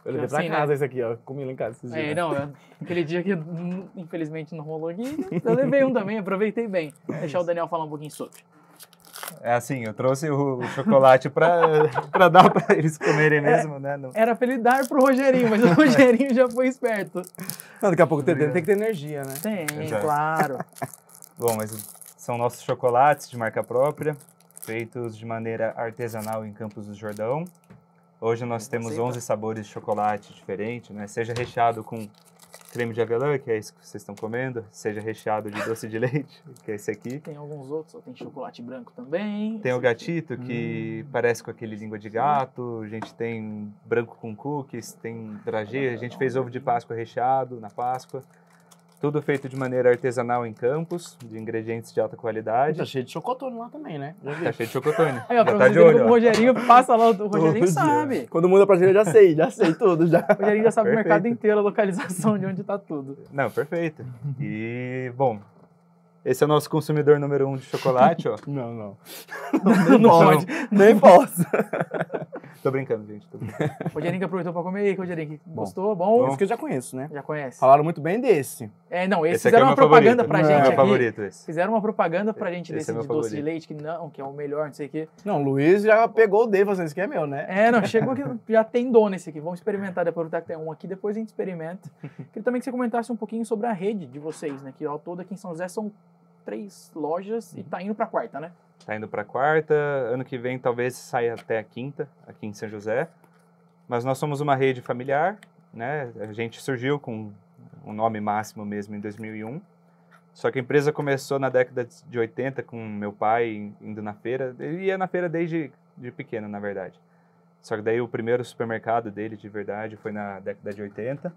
Eu levei pra assim, casa né? esse aqui, ó. Comi lá em casa esses é, dias. É, não, eu, aquele dia que infelizmente não rolou aqui, eu levei um também, aproveitei bem. Vou deixar o Daniel falar um pouquinho sobre. É assim, eu trouxe o, chocolate para dar para eles comerem mesmo, é, né? Não. Era para ele dar pro Rogerinho, mas o Rogerinho já foi esperto. Não, daqui a pouco tem, tem que ter energia, né? Tem, Exato. claro. Bom, mas são nossos chocolates de marca própria, feitos de maneira artesanal em Campos do Jordão. Hoje nós temos 11 sabores de chocolate diferentes, né? Seja recheado com creme de avelã, que é isso que vocês estão comendo, seja recheado de doce de leite, que é esse aqui. Tem alguns outros, tem chocolate branco também. Tem o gatito, que hum. parece com aquele língua de gato. A gente tem branco com cookies, tem dragê. A gente fez ovo de Páscoa recheado na Páscoa. Tudo feito de maneira artesanal em Campos, de ingredientes de alta qualidade. Tá cheio de chocotone lá também, né? Tá cheio de chocotone. É, já tá de olho. O Rogerinho passa lá, o Rogerinho sabe. Quando muda pra gente, eu já sei, já sei tudo. Já. O Rogerinho já sabe perfeito. o mercado inteiro, a localização de onde tá tudo. Não, perfeito. E, bom, esse é o nosso consumidor número um de chocolate, ó. Não, não. não nem, não pode. Nem posso. Tô brincando, gente. Tô brincando. Rogerinho que aproveitou pra comer aí, Rogerinho. Bom. Gostou? Bom? Esse que eu já conheço, né? Já conhece. Falaram muito bem desse. É, não, Esse aqui é fizeram o uma meu propaganda favorito. pra gente é meu aqui. favorito esse. Fizeram uma propaganda pra gente Esse desse é meu de doce de leite, que não, que é o melhor, não sei o quê. Não, o Luiz já pegou o dele, falando, esse aqui é meu, né? É, não, chegou aqui, já tem dono esse aqui. Vamos experimentar, depois que tem um aqui, depois a gente experimenta. Queria também que você comentasse um pouquinho sobre a rede de vocês, né? Que ao todo aqui em São José são três lojas e tá indo pra quarta, né? Tá indo pra quarta, ano que vem talvez saia até a quinta, aqui em São José. Mas nós somos uma rede familiar, né? A gente surgiu com o nome máximo mesmo em 2001. Só que a empresa começou na década de 80 com meu pai indo na feira. Ele ia na feira desde de pequeno, na verdade. Só que daí o primeiro supermercado dele, de verdade, foi na década de 80.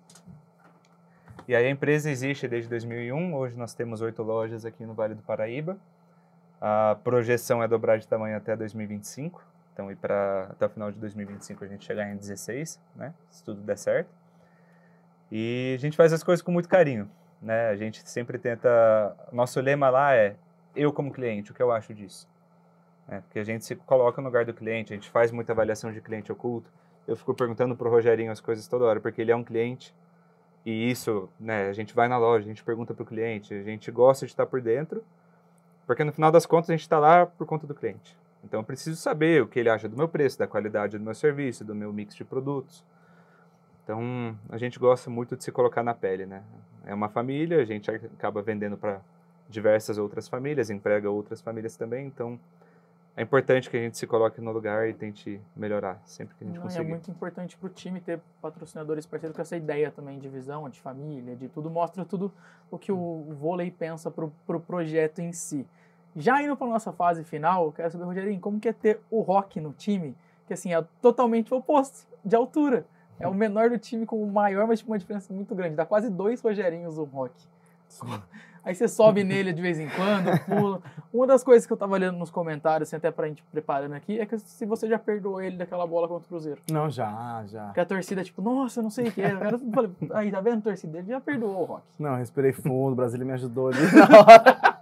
E aí a empresa existe desde 2001. Hoje nós temos oito lojas aqui no Vale do Paraíba. A projeção é dobrar de tamanho até 2025. Então, ir para até o final de 2025 a gente chegar em 16, né? Se tudo der certo. E a gente faz as coisas com muito carinho, né? A gente sempre tenta. Nosso lema lá é eu como cliente, o que eu acho disso? É, porque a gente se coloca no lugar do cliente, a gente faz muita avaliação de cliente oculto. Eu fico perguntando pro Rogerinho as coisas toda hora, porque ele é um cliente. E isso, né, a gente vai na loja, a gente pergunta pro cliente, a gente gosta de estar por dentro, porque no final das contas a gente está lá por conta do cliente. Então eu preciso saber o que ele acha do meu preço, da qualidade do meu serviço, do meu mix de produtos. Então a gente gosta muito de se colocar na pele, né? É uma família, a gente acaba vendendo para diversas outras famílias, emprega outras famílias também, então é importante que a gente se coloque no lugar e tente melhorar sempre que a gente Não, é conseguir. muito importante pro time ter patrocinadores parceiros com essa ideia também de visão, de família, de tudo. Mostra tudo o que o vôlei pensa pro, pro projeto em si. Já indo para nossa fase final, eu quero saber, Rogerinho, como que é ter o Rock no time? Que assim, é totalmente o oposto de altura. É o menor do time com o maior, mas tipo, uma diferença muito grande. Dá quase dois Rogerinhos o Rock. Aí você sobe nele de vez em quando, pula. Uma das coisas que eu tava olhando nos comentários, assim, até pra gente preparando aqui, é que se você já perdoou ele daquela bola contra o Cruzeiro. Não, já, já. Porque a torcida, tipo, nossa, não sei o que. Aí, tá vendo, torcida? Ele já perdoou o Rock. Não, respirei fundo, o Brasília me ajudou ali na hora.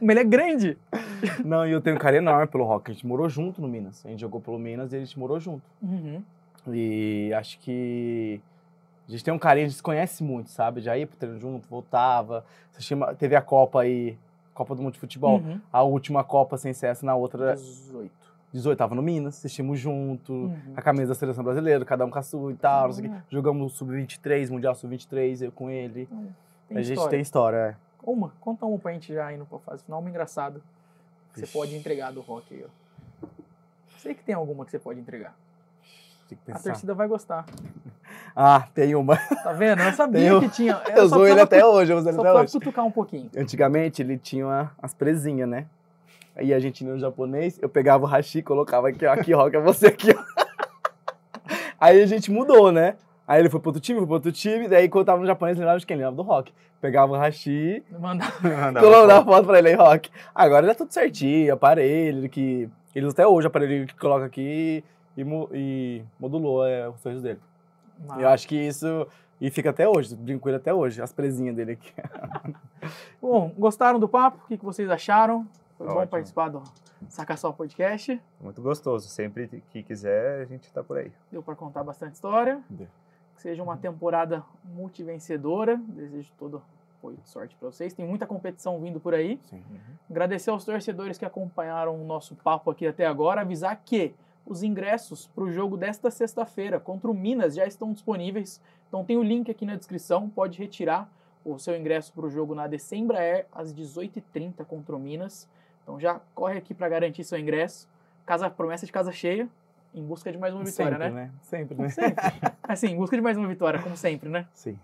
Mas ele é grande. Não, e eu tenho um carinho enorme pelo Rock. A gente morou junto no Minas. A gente jogou pelo Minas e a gente morou junto. Uhum. E acho que a gente tem um carinho, a gente se conhece muito, sabe? Já ia pro treino junto, voltava. Assistia uma- Teve a Copa aí, Copa do Mundo de Futebol. Uhum. A última Copa sem CS, na outra, 18. 18, tava no Minas, assistimos junto. Uhum. A camisa da seleção brasileira, cada um com a sua e tal, não sei o quê. Ah. Jogamos Sub-23, Mundial Sub-23, eu com ele. Tem a história. gente tem história, é. Uma, conta uma pra gente já indo pra fase final, uma engraçada. Que você pode entregar do Rock aí, ó. Sei que tem alguma que você pode entregar. Tem que A torcida vai gostar. Ah, tem uma. Tá vendo? Eu sabia Tem um- que tinha. Eu só sou ele até hoje, eu uso Só ele até hoje. cutucar um pouquinho. Antigamente ele tinha uma- as presinhas, né? Aí a gente no japonês, eu pegava o hashi, colocava aqui, ó, aqui, rock, é você aqui, ó. Aí a gente mudou, né? Aí ele foi pro outro time, foi pro outro time, daí quando tava no japonês, ele lembrava de quem? Ele lembrava do rock. Pegava o hashi, Manda... Mandava colocava foto. foto pra ele aí, rock. Agora já é tudo certinho, aparelho, que. Ele usa até hoje o aparelho que coloca aqui e, e modulou é, o sorriso dele. Eu acho que isso. E fica até hoje, brinco ele até hoje, as presinhas dele aqui. Bom, gostaram do papo? O que que vocês acharam? Foi bom Ótimo. participar do Saca Só Podcast. Muito gostoso. Sempre que quiser, a gente tá por aí. Deu para contar bastante história. Deu. Que seja uma temporada multivencedora. Desejo todo apoio e sorte para vocês. Tem muita competição vindo por aí. Sim. Agradecer aos torcedores que acompanharam o nosso papo aqui até agora. Avisar que os ingressos para o jogo desta sexta-feira contra o Minas já estão disponíveis. Então tem o link aqui na descrição. Pode retirar o seu ingresso para o jogo na Decembra Air às 18h30 contra o Minas. Então já corre aqui para garantir seu ingresso. Casa, promessa de casa cheia. Em busca de mais uma vitória, Sempre, né? Sempre, né? Sempre. Assim, em busca de mais uma vitória, como sempre, né? Sim.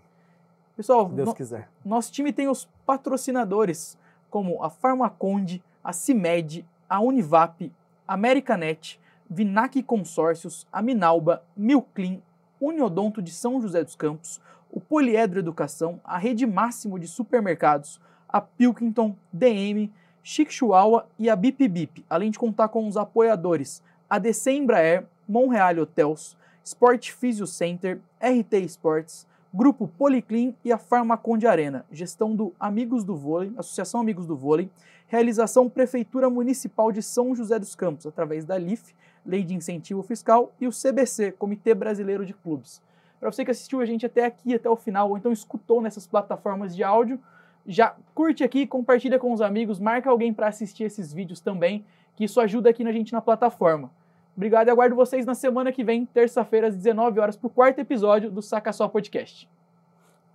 Pessoal, Se Deus no- quiser. nosso time tem os patrocinadores como a Farmaconde, a CIMED, a Univap, a Americanet, Vinac Consórcios, a Minalba, Milclean, Uniodonto de São José dos Campos, o Poliedro Educação, a Rede Máximo de Supermercados, a Pilkington, DM, Chic Chihuahua e a Bip Bip, além de contar com os apoiadores a DC Embraer, Monreal Hotels, Sport Physio Center, RT Sports, Grupo Policlin e a Farmaconde Arena, gestão do Amigos do Vôlei, Associação Amigos do Vôlei, realização Prefeitura Municipal de São José dos Campos, através da LIF, Lei de Incentivo Fiscal, e o CBC, Comitê Brasileiro de Clubes. Para você que assistiu a gente até aqui, até o final, ou então escutou nessas plataformas de áudio, já curte aqui, compartilha com os amigos, marca alguém para assistir esses vídeos também, que isso ajuda aqui na gente na plataforma. Obrigado e aguardo vocês na semana que vem, terça-feira, às 19 horas, para o quarto episódio do Saca Só Podcast.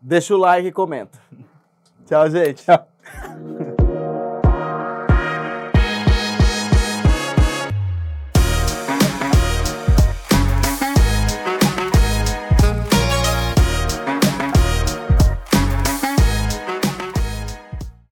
Deixa o like e comenta. Tchau, gente. Tchau.